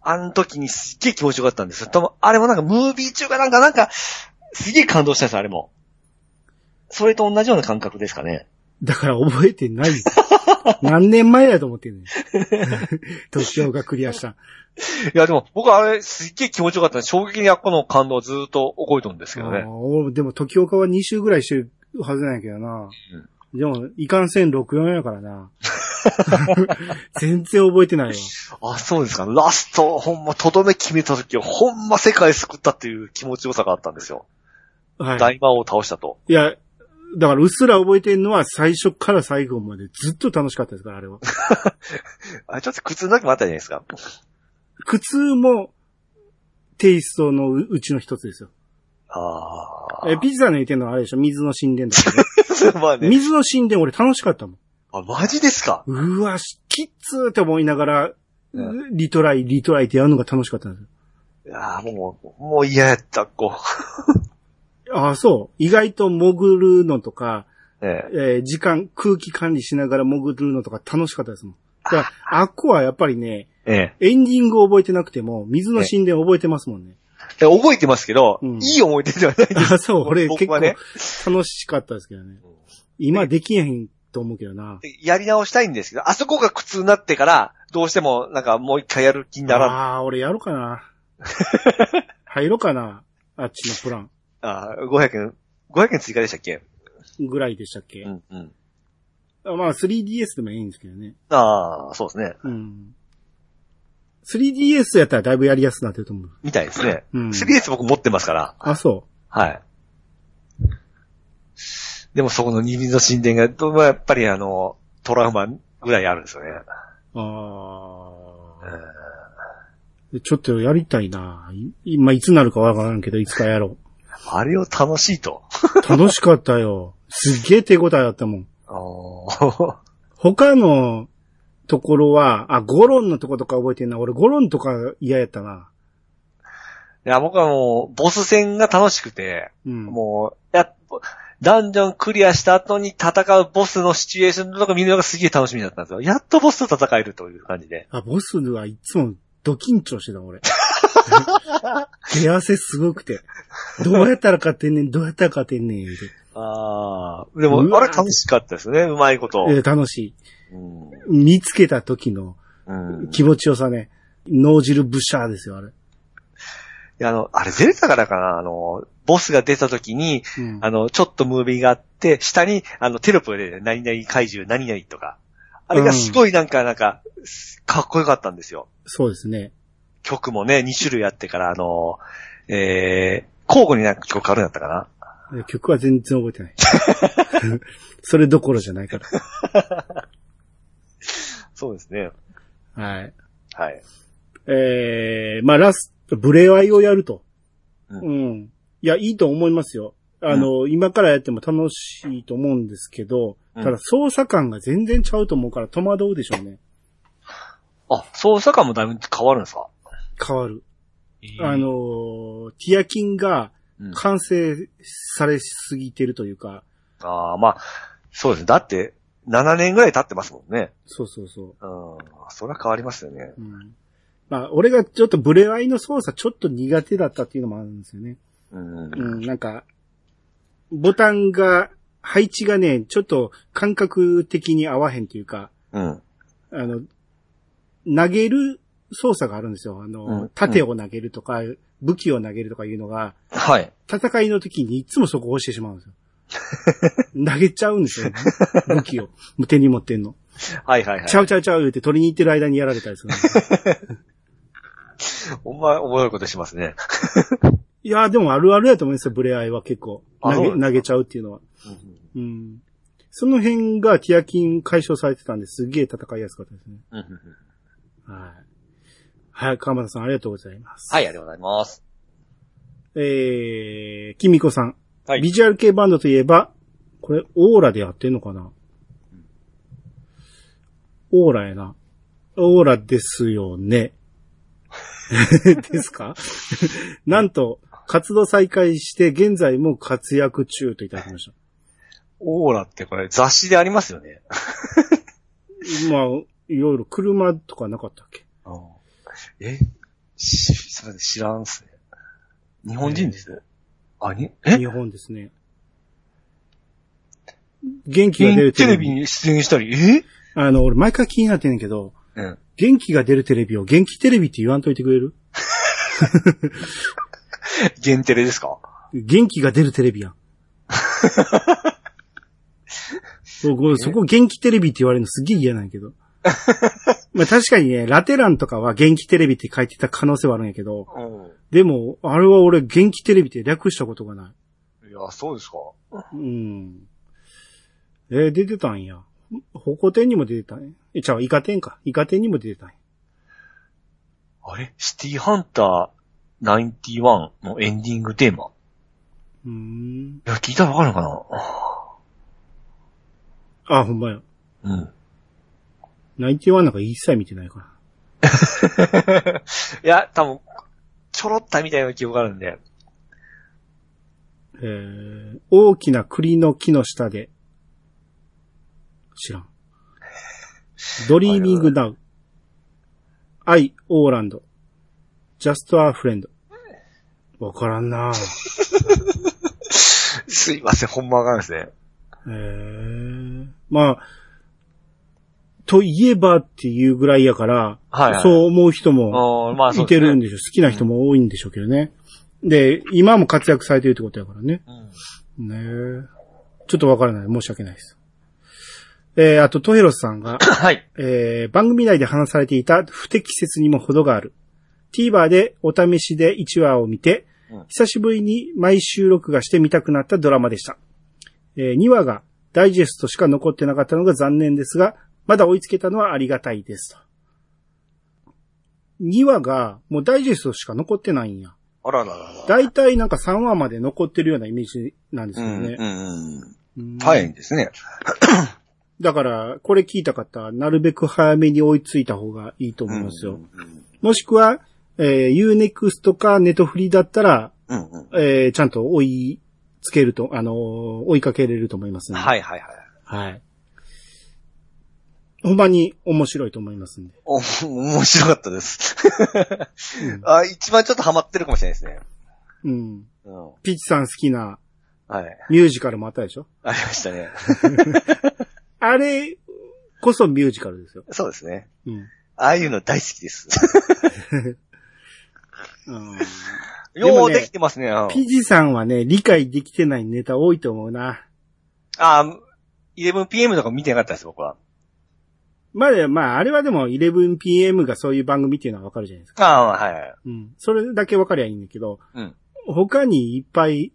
あの時にすっげえ気持ちよかったんですよ。ともあれもなんかムービー中かなんかなんか、すげえ感動したんですよ、あれも。それと同じような感覚ですかね。だから覚えてないよ。何年前やと思ってんねん。東京がクリアした。いやでも僕はあれすっげえ気持ちよかった衝撃にあっこの感動をずっと覚えてるんですけどあねでも時岡は2週ぐらいしてるはずなんやけどな。でも、いかんせん64やからな。全然覚えてないわ。あ、そうですか。ラスト、ほんま、とどめ決めた時は、ほんま世界救ったっていう気持ちよさがあったんですよ。はい。大魔王を倒したと。いや、だからうっすら覚えてんのは最初から最後までずっと楽しかったですから、あれは。あちょっと苦痛な時もあったじゃないですか。苦痛もテイストのううちの一つですよ。あえ、ピッツァの言ってんのはあれでしょ？水の神殿だからね。あ。まあね。水の神殿俺楽しかったもん。あ、マジですか？うわ、しきっつーって思いながら、うリトライ、リトライってやるのが楽しかったんですよ。いやーもう、もう嫌やった、こ ああ、そう。意外と潜るのとか、う。ええ。えー時間、空気管理しながら潜るのとか楽しかったですもん。だから、あっこはやっぱりね、えエンディング覚えてなくても、水の神殿覚えてますもんね。え。覚えてますけど、うんいい思い出ではないです。あそう、俺結構ね楽しかったですけどね。今できへんと思うけどな。やり直したいんですけど、あそこが苦痛になってから、どうしても、なんかもう一回やる気にならん。ああー、俺やろうかな。入ろうかな。あっちのプランあー500円、500円追加でしたっけ？ぐらいでしたっけ、うん、うん。あまあ 3DS でもいいんですけどね。ああ、そうですね。うん。3DS やったらだいぶやりやすくなってると思う。みたいですね。うん 3DS 僕持ってますから。あ、そはい。でもそこの二輪の神殿が、どうもやっぱりあの、トラウマぐらいあるんですよね。う。ああ。ちょっとやりたいな。い今いつなるかわからんけど、いつかやろあれを楽しいと。う。楽しかったよ。すっげえ手応えあったもん。あー他のところは、あ、ゴロンのとことか覚えてんな。俺ゴロンとか嫌やったな。いや、僕はもう、ボス戦が楽しくて、うん。もう、やっダンジョンクリアした後に戦うボスのシチュエーションとか見るのがすげえ楽しみだったんですよ。やっとボスと戦えるという感じで。あ、ボスはいつもド緊張してた、俺。手汗すごくて。どうやったら勝てんねん、どうやったら勝てんねん、ああ、でも、あれ楽しかったですね。うまいこと。えー楽しうんい。見つけた時のうん。い気持ちよさね。脳汁ブシャーですよ、あれ。や、あの、あれゼルダからかなあの、ボスが出た時に、うんあの、ちょっとムービーがあって、下に、あの、テロップで、何々怪獣、何々とか。あれがすごいなんか、なんか、かっこよかったんですよ。そうですね。曲もね、2種類あってから、あの、えー、交互になんか曲あるんだったかなえ曲は全然覚えてない。それどころじゃないから。そうですね。はい。はい。えー、まあラスト、ブレワイをやると。ううん。いや、いいと思いますよ。あの、今からやっても楽しいと思うんですけど、うんただ操作感が全然ちゃうと思うから戸惑うでしょうね。あ、操作感もだいぶ変わるんですか？変わる。あ、のー、ティアキンがうん完成されすぎてるというか、ああ、まあ、そうですね。だって、7年ぐらい経ってますもんね。そうそうそうん。それは変わりますよね。う。うん。まあ、俺がちょっとブレワイの操作ちょっと苦手だったっていうのもあるんですよね。うん。うん、なんか、ボタンが、配置がね、ちょっと感覚的に合わへんというか、うん。あの、投げる操作があるんですよ。あの、うん盾を投げるとか、武器を投げるとかいうのが、はい。戦いの時にいつもそこを押してしまうんですよ。投げちゃうんですよ。武器を。もう手に持ってんの。はいはいはい。ちゃうちゃうちゃう言って取りに行ってる間にやられたりする。お前、覚えることしますね。いや、でもあるあるやと思うんですよ、ブレアイは結構。投げ、投げちゃうっていうのは。うん。その辺がティアキン解消されてたんですげえ戦いやすかったですね。うんうんうんはい。はい、川又さんありがとうございます。はい、ありがとうございます。えー、きみこさん。はいビジュアル系バンドといえば、これ、オーラでやってんのかな？オーラやな。オーラですよね。ですか？なんと、活動再開して現在も活躍中といただきました。オーラってこれ雑誌でありますよね。まあ、いろいろ車とかなかったっけ？え？し、すみません、知らんっすね。日本人ですあ、に、え？日本ですね。元気が出るテレテレビ。ビに出演したり、え？あの、俺毎回気になってんねんけど、うん。元気が出るテレビを元気テレビって言わんといてくれる？限テレですか？元気が出るテレビやん。そこ元気テレビって言われるのすげえ嫌なんやけど。まあ確かにね、ラテランとかは元気テレビって書いてた可能性はあるんやけど、うでも、あれは俺元気テレビって略したことがない。ん。いや、そうですか。うん。えー出てたんや。歩行天にも出てたんや。え、ちゃう、イカ天か。イカ天にも出てたんや。あれ？シティハンター91のエンディングテーマ？うーん。いや、聞いたらわかるのかあ、ほんまや。なうん。ナインティワンなんか一切見てないから。いや、多分、ちょろったみたいな記憶があるんで。えー、大きな栗の木の下で、知らん。ドリーミングナウ。アイ、オーランド。ジャストアフレンド。わからんな すいません、ほんまわかんないですね。えー、まあ、といえばっていうぐらいやから、はいはいそう思う人もいてるんででしょ。好きな人も多いんでしょうけどね。で、今も活躍されてるってことやからね。うんねえ。ちょっとわからない。申し訳ないです。えー、あと、トヘロスさんが、はい。えー、番組内で話されていた不適切にも程がある。TVer でお試しで1話を見て、うん久しぶりに毎週録画して見たくなったドラマでした。えー、2話がダイジェストしか残ってなかったのが残念ですが、まだ追いつけたのはありがたいですと。2話がもうダイジェストしか残ってないんや。あらららら。だいたいなんか3話まで残ってるようなイメージなんですよね。うん、うん、うん早いんですね。だから、これ聞いた方は、なるべく早めに追いついた方がいいと思いますよ。うんもしくは、えー、Unext かネトフリだったら、うんうん。えー、ちゃんと追いつけると、あのー追いかけれると思いますんで。はいはいはい。はい。ほんまに面白いと思いますんで。お、面白かったです。うんあ、一番ちょっとハマってるかもしれないですね。うん。うん。ピッチさん好きなはい。ミュージカルもあったでしょ？ありましたね。あれこそミュージカルですよ。そうですね。うん。ああいうの大好きです。うんようできてますね。うんピジさんはね、理解できてないネタ多いと思うな。あ、11pm とか見てなかったです、僕は。まあ、まあ、あれはでも 11pm がそういう番組っていうのはわかるじゃないですか。ああ、はいはい。うん。それだけわかりゃいいんだけど、うん。他にいっぱい、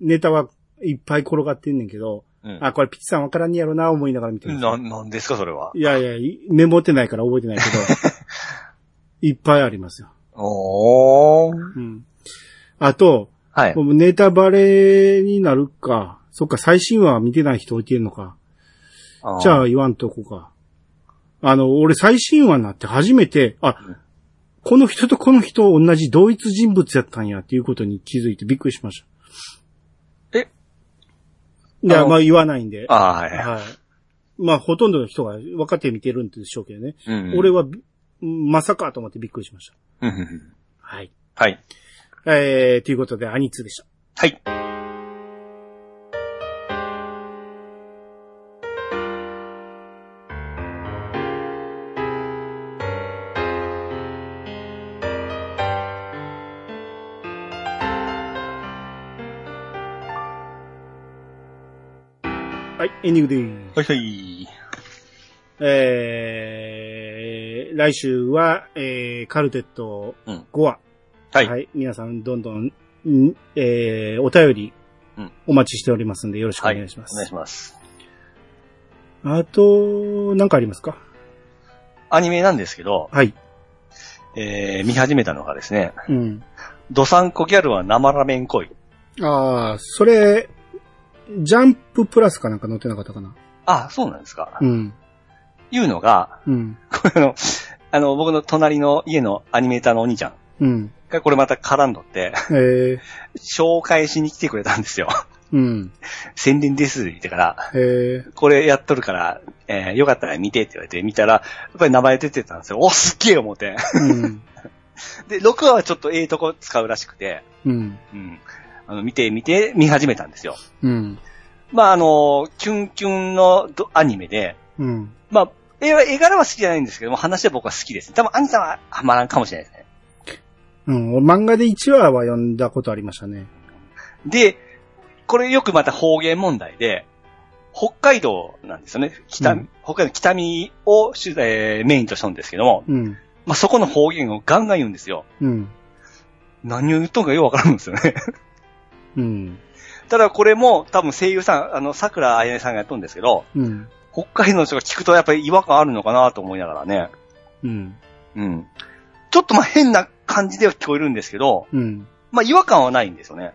ネタはいっぱい転がってんねんけど、うん。あ、これピチさんわからんねやろな思いながら見てるな、なんですか、それは？いやいや、いメモってないから覚えてないけど、いっぱいありますよ。おー。うん。あと、はい。ネタバレになるか。そっか、最新話は見てない人置いてるのか。じゃああ言わんとこか。あの、俺最新話になって初めて、あ、この人とこの人同じ同一人物やったんやっていうことに気づいてびっくりしました。え？いや、まあ言わないんで。あ、ああはい。はい。まあほとんどの人が分かって見てるんでしょうけどね。うん俺は、まさかと思ってびっくりしました。はい。はい。えー、ということで、アニツーでした。はい。エンディングでーす。はいはい。えー、来週は、えー、カルテットうん5話。はい。皆さん、どんどん、んえー、お便りうん、お待ちしておりますんで、よろしくお願いします。お願いします。あと、何かありますか？アニメなんですけど、はい。えー、見始めたのがですね、うん。ドサンコギャルは生ラメン恋。ああ、それ、ジャンププラスかなんか載ってなかったかなあ、そうなんですか。うん。いうのが、うん。これあの、あの、僕の隣の家のアニメーターのお兄ちゃんうん。がこれまた絡んどって、えー、紹介しに来てくれたんですよ。うん。宣伝ですって言ってから、えー、これやっとるから、えーよかったら見てって言われて見たら、やっぱり名前出てたんですよ。お、すっげえ思って。うん。で、6話はちょっとええとこ使うらしくて、うん。うん。あの、見て見て、見始めたんですよ。うん。まあ、あの、キュンキュンのどアニメで、うん。まあ、絵は絵柄は好きじゃないんですけども、話は僕は好きです。多分、兄さんはハマらんかもしれないですね。うん。漫画で1話は読んだことありましたね。で、これよくまた方言問題で、北海道なんですよね。北、うん北海道北見を主、えーメインとしたんですけども、うん。まあ、そこの方言をガンガン言うんですよ。うん。何を言っとんかよくわからんんですよね。うん。ただこれも多分声優さん、あの、桜あやねさんがやっとるんですけど、うん。北海道の人が聞くとやっぱり違和感あるのかなと思いながらね。うん。うん。ちょっとまあ変な感じでは聞こえるんですけど、うん。まあ違和感はないんですよね。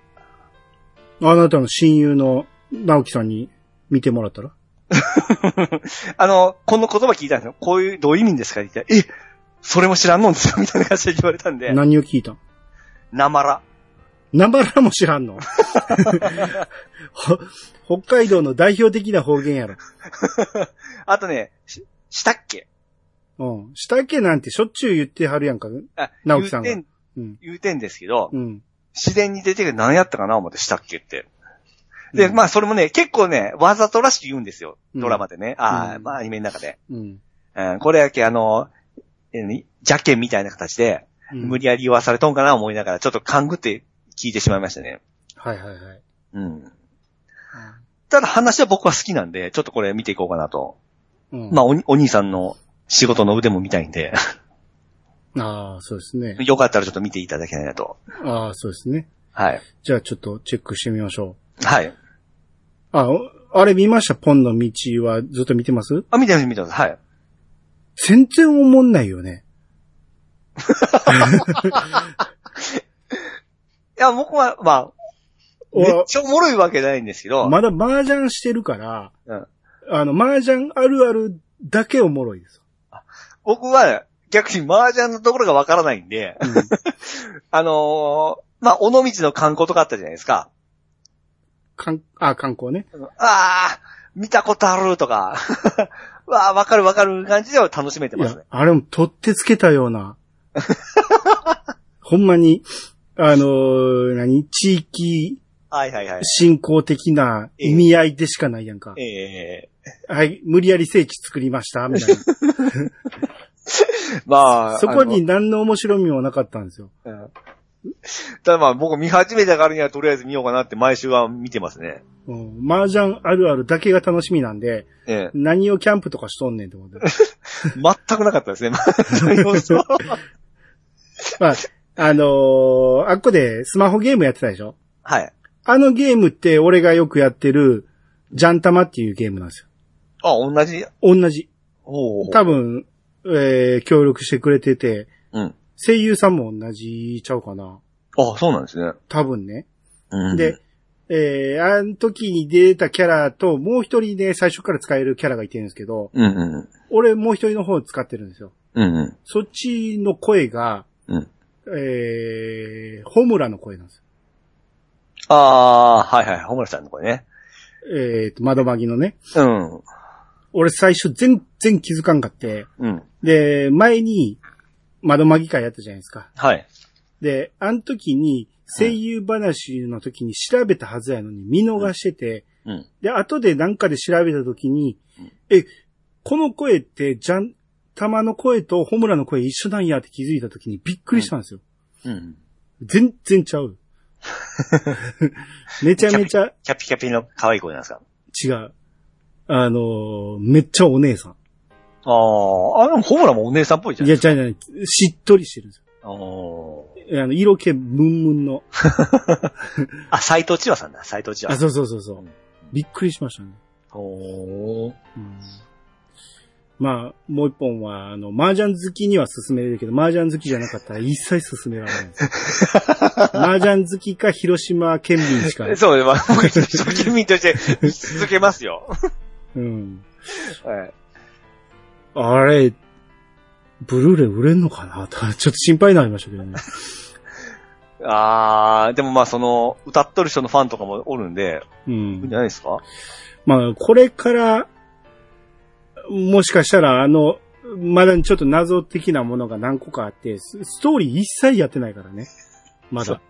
あなたの親友の直樹さんに見てもらったら？あの、この言葉聞いたんですよ。こういう、どういう意味ですかって言って、え、それも知らんの？んですよ、みたいな感じで言われたんで、何を聞いたん？なまら。なばらも知らんの？ほ北海道の代表的な方言やろ。あとね、ししたっけうん。したっけなんてしょっちゅう言ってはるやんか。あ、直樹さんが言うてん、うん。言うてんですけど、うん。自然に出てくる何やったかな思ってしたっけって。で、うんまあそれもね、結構ね、わざとらしく言うんですよ。うんドラマでね。ああ、うんまあアニメの中で。うん。うん、これやけあの、えー邪剣みたいな形で、うん無理やり言わされとんかな思いながら、ちょっと勘ぐって聞いてしまいましたね。はいはいはい。うん。ただ話は僕は好きなんで、ちょっとこれ見ていこうかなと。うん。まあおに、お兄さんの仕事の腕も見たいんで、ああ、そうですね。よかったらちょっと見ていただけないなと。ああ、そうですね。はい。じゃあちょっとチェックしてみましょう。はい。あ、おあれ見ました？ポンの道はずっと見てます？あ、見てます、見てます。はい。全然思んないよね。いや、僕は、まあ、おめっちゃおもろいわけないんですけど、まだ麻雀してるから、うんあの、麻雀あるあるだけおもろいです。僕は逆に麻雀のところがわからないんで、うん あのーまあ、尾道の観光とかあったじゃないですか。かんあ、観光ね。ああ、見たことあるとか、わあ、わかるわかる感じでは楽しめていますね、。やあれも取ってつけたような。ほんまに、あのー何？地域はいはいはい。振興的な意味合いでしかないやんか。ええはい、無理やり聖地作りました、みたいまな。あ、そこにあ何の面白みもなかったんですよ。の、うんただまあ僕見始めたからにはとりあえず見ようかなって毎週は見てますね。うん、麻雀あるあるだけが楽しみなんで、ええ何をキャンプとかしとんねんって。全くなかったですね。まあ、あのーあっこでスマホゲームやってたでしょ？はい。あのゲームって俺がよくやってる、ジャンタマっていうゲームなんですよ。あ、同じ？同じ。おお。多分、えー、協力してくれてて、うん。声優さんも同じちゃうかな。あ、そうなんですね。多分ね。うん、で、えー、あの時に出たキャラと、もう一人ね、最初から使えるキャラがいてるんですけど、うんうん。俺もう一人の方を使ってるんですよ。うんうん。そっちの声が、うん。えー、ホムラの声なんですよ。ああ、はいはい。ホムラさんの声ね。えーと、窓マギのね。うん。俺最初全然気づかんかって、うん。で、前に窓マギ会やったじゃないですか。はい。で、あの時に声優話の時に調べたはずやのに見逃してて、うん。で、後でなんかで調べた時にうん、え、この声って、ジャン、玉の声とホムラの声一緒なんやって気づいた時にびっくりしたんですよ。うん。全然ちゃう。めちゃめちゃキャピキャピの可愛い声なんですか？違う。あの、めっちゃお姉さん。ああ、あ、でもホムラもお姉さんっぽいじゃん。いや、じゃあね、しっとりしてるんですあーよ。あの、色気ムンムンの。あ、斎藤千和さんだ、斎藤千和あ、そうそうそうそう。びっくりしましたね。おー。うんまあ、もう一本は、あの、麻雀好きには勧めれるけど、麻雀好きじゃなかったら一切勧められない。麻雀好きか広島県民しか。そう、まあ、僕、一県民として続けますよ。うん。はい。あれ、ブルーレイ売れんのかな？とちょっと心配になりましたけどね。あー、でもまあその、歌っとる人のファンとかもおるんで、うんじん。ゃないですか？まあ、これから、もしかしたら、あの、まだちょっと謎的なものが何個かあって、スストーリー一切やってないからね。まだ。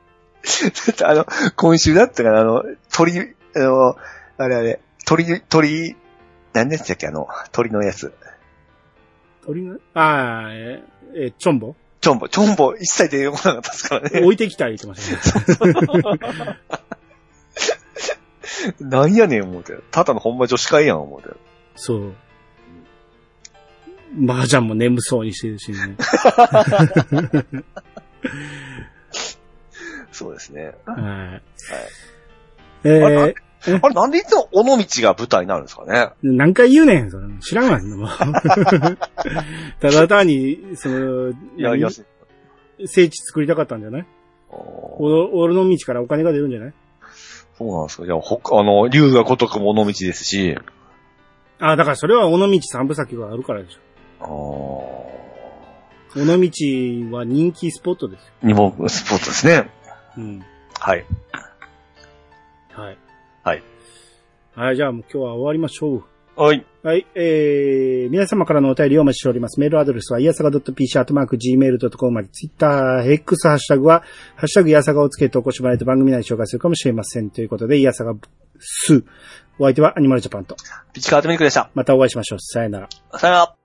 あの、今週だったから、あの、鳥、あの、あれあれ、鳥、鳥、何でしたっけあの、鳥のやつ。鳥の、ああ、えー、えーチョンボ？チョンボ、チョンボ一切出てこなかったですからね。置いてきた言ってましたね。なんやねん思うて。ただのほんま女子会やん思うて。そう。麻雀も眠そうにしてるしね。そうですね。はい。えー、あれなんでいつも尾道が舞台になるんですかね？何回言うねん、それ。知らんわ、もん ただ単に、その、いや、いや、聖地作りたかったんじゃない？おお俺の道からお金が出るんじゃない？そうなんですか。じゃあ、ほあの、竜が如くも尾道ですし、あ、だからそれは尾道三部先があるからでしあ。尾道は人気スポットですよ。にもスポットですね。うん。はい。はい。はい。はい、じゃあもう今日は終わりましょう。はい。はい、えー、皆様からのお便りをお待ちしております。メールアドレスは、いやさが .pc、アットマーク、gmail.com まで、ツイッター、X ハッシュタグは、ハッシュタグいやさがをつけてお越しもらえると番組内で紹介するかもしれません。ということで、いやさが、す。お相手はアニマルジャパンと。ピチカートミルクでした。またお会いしましょう。さよなら。さよなら。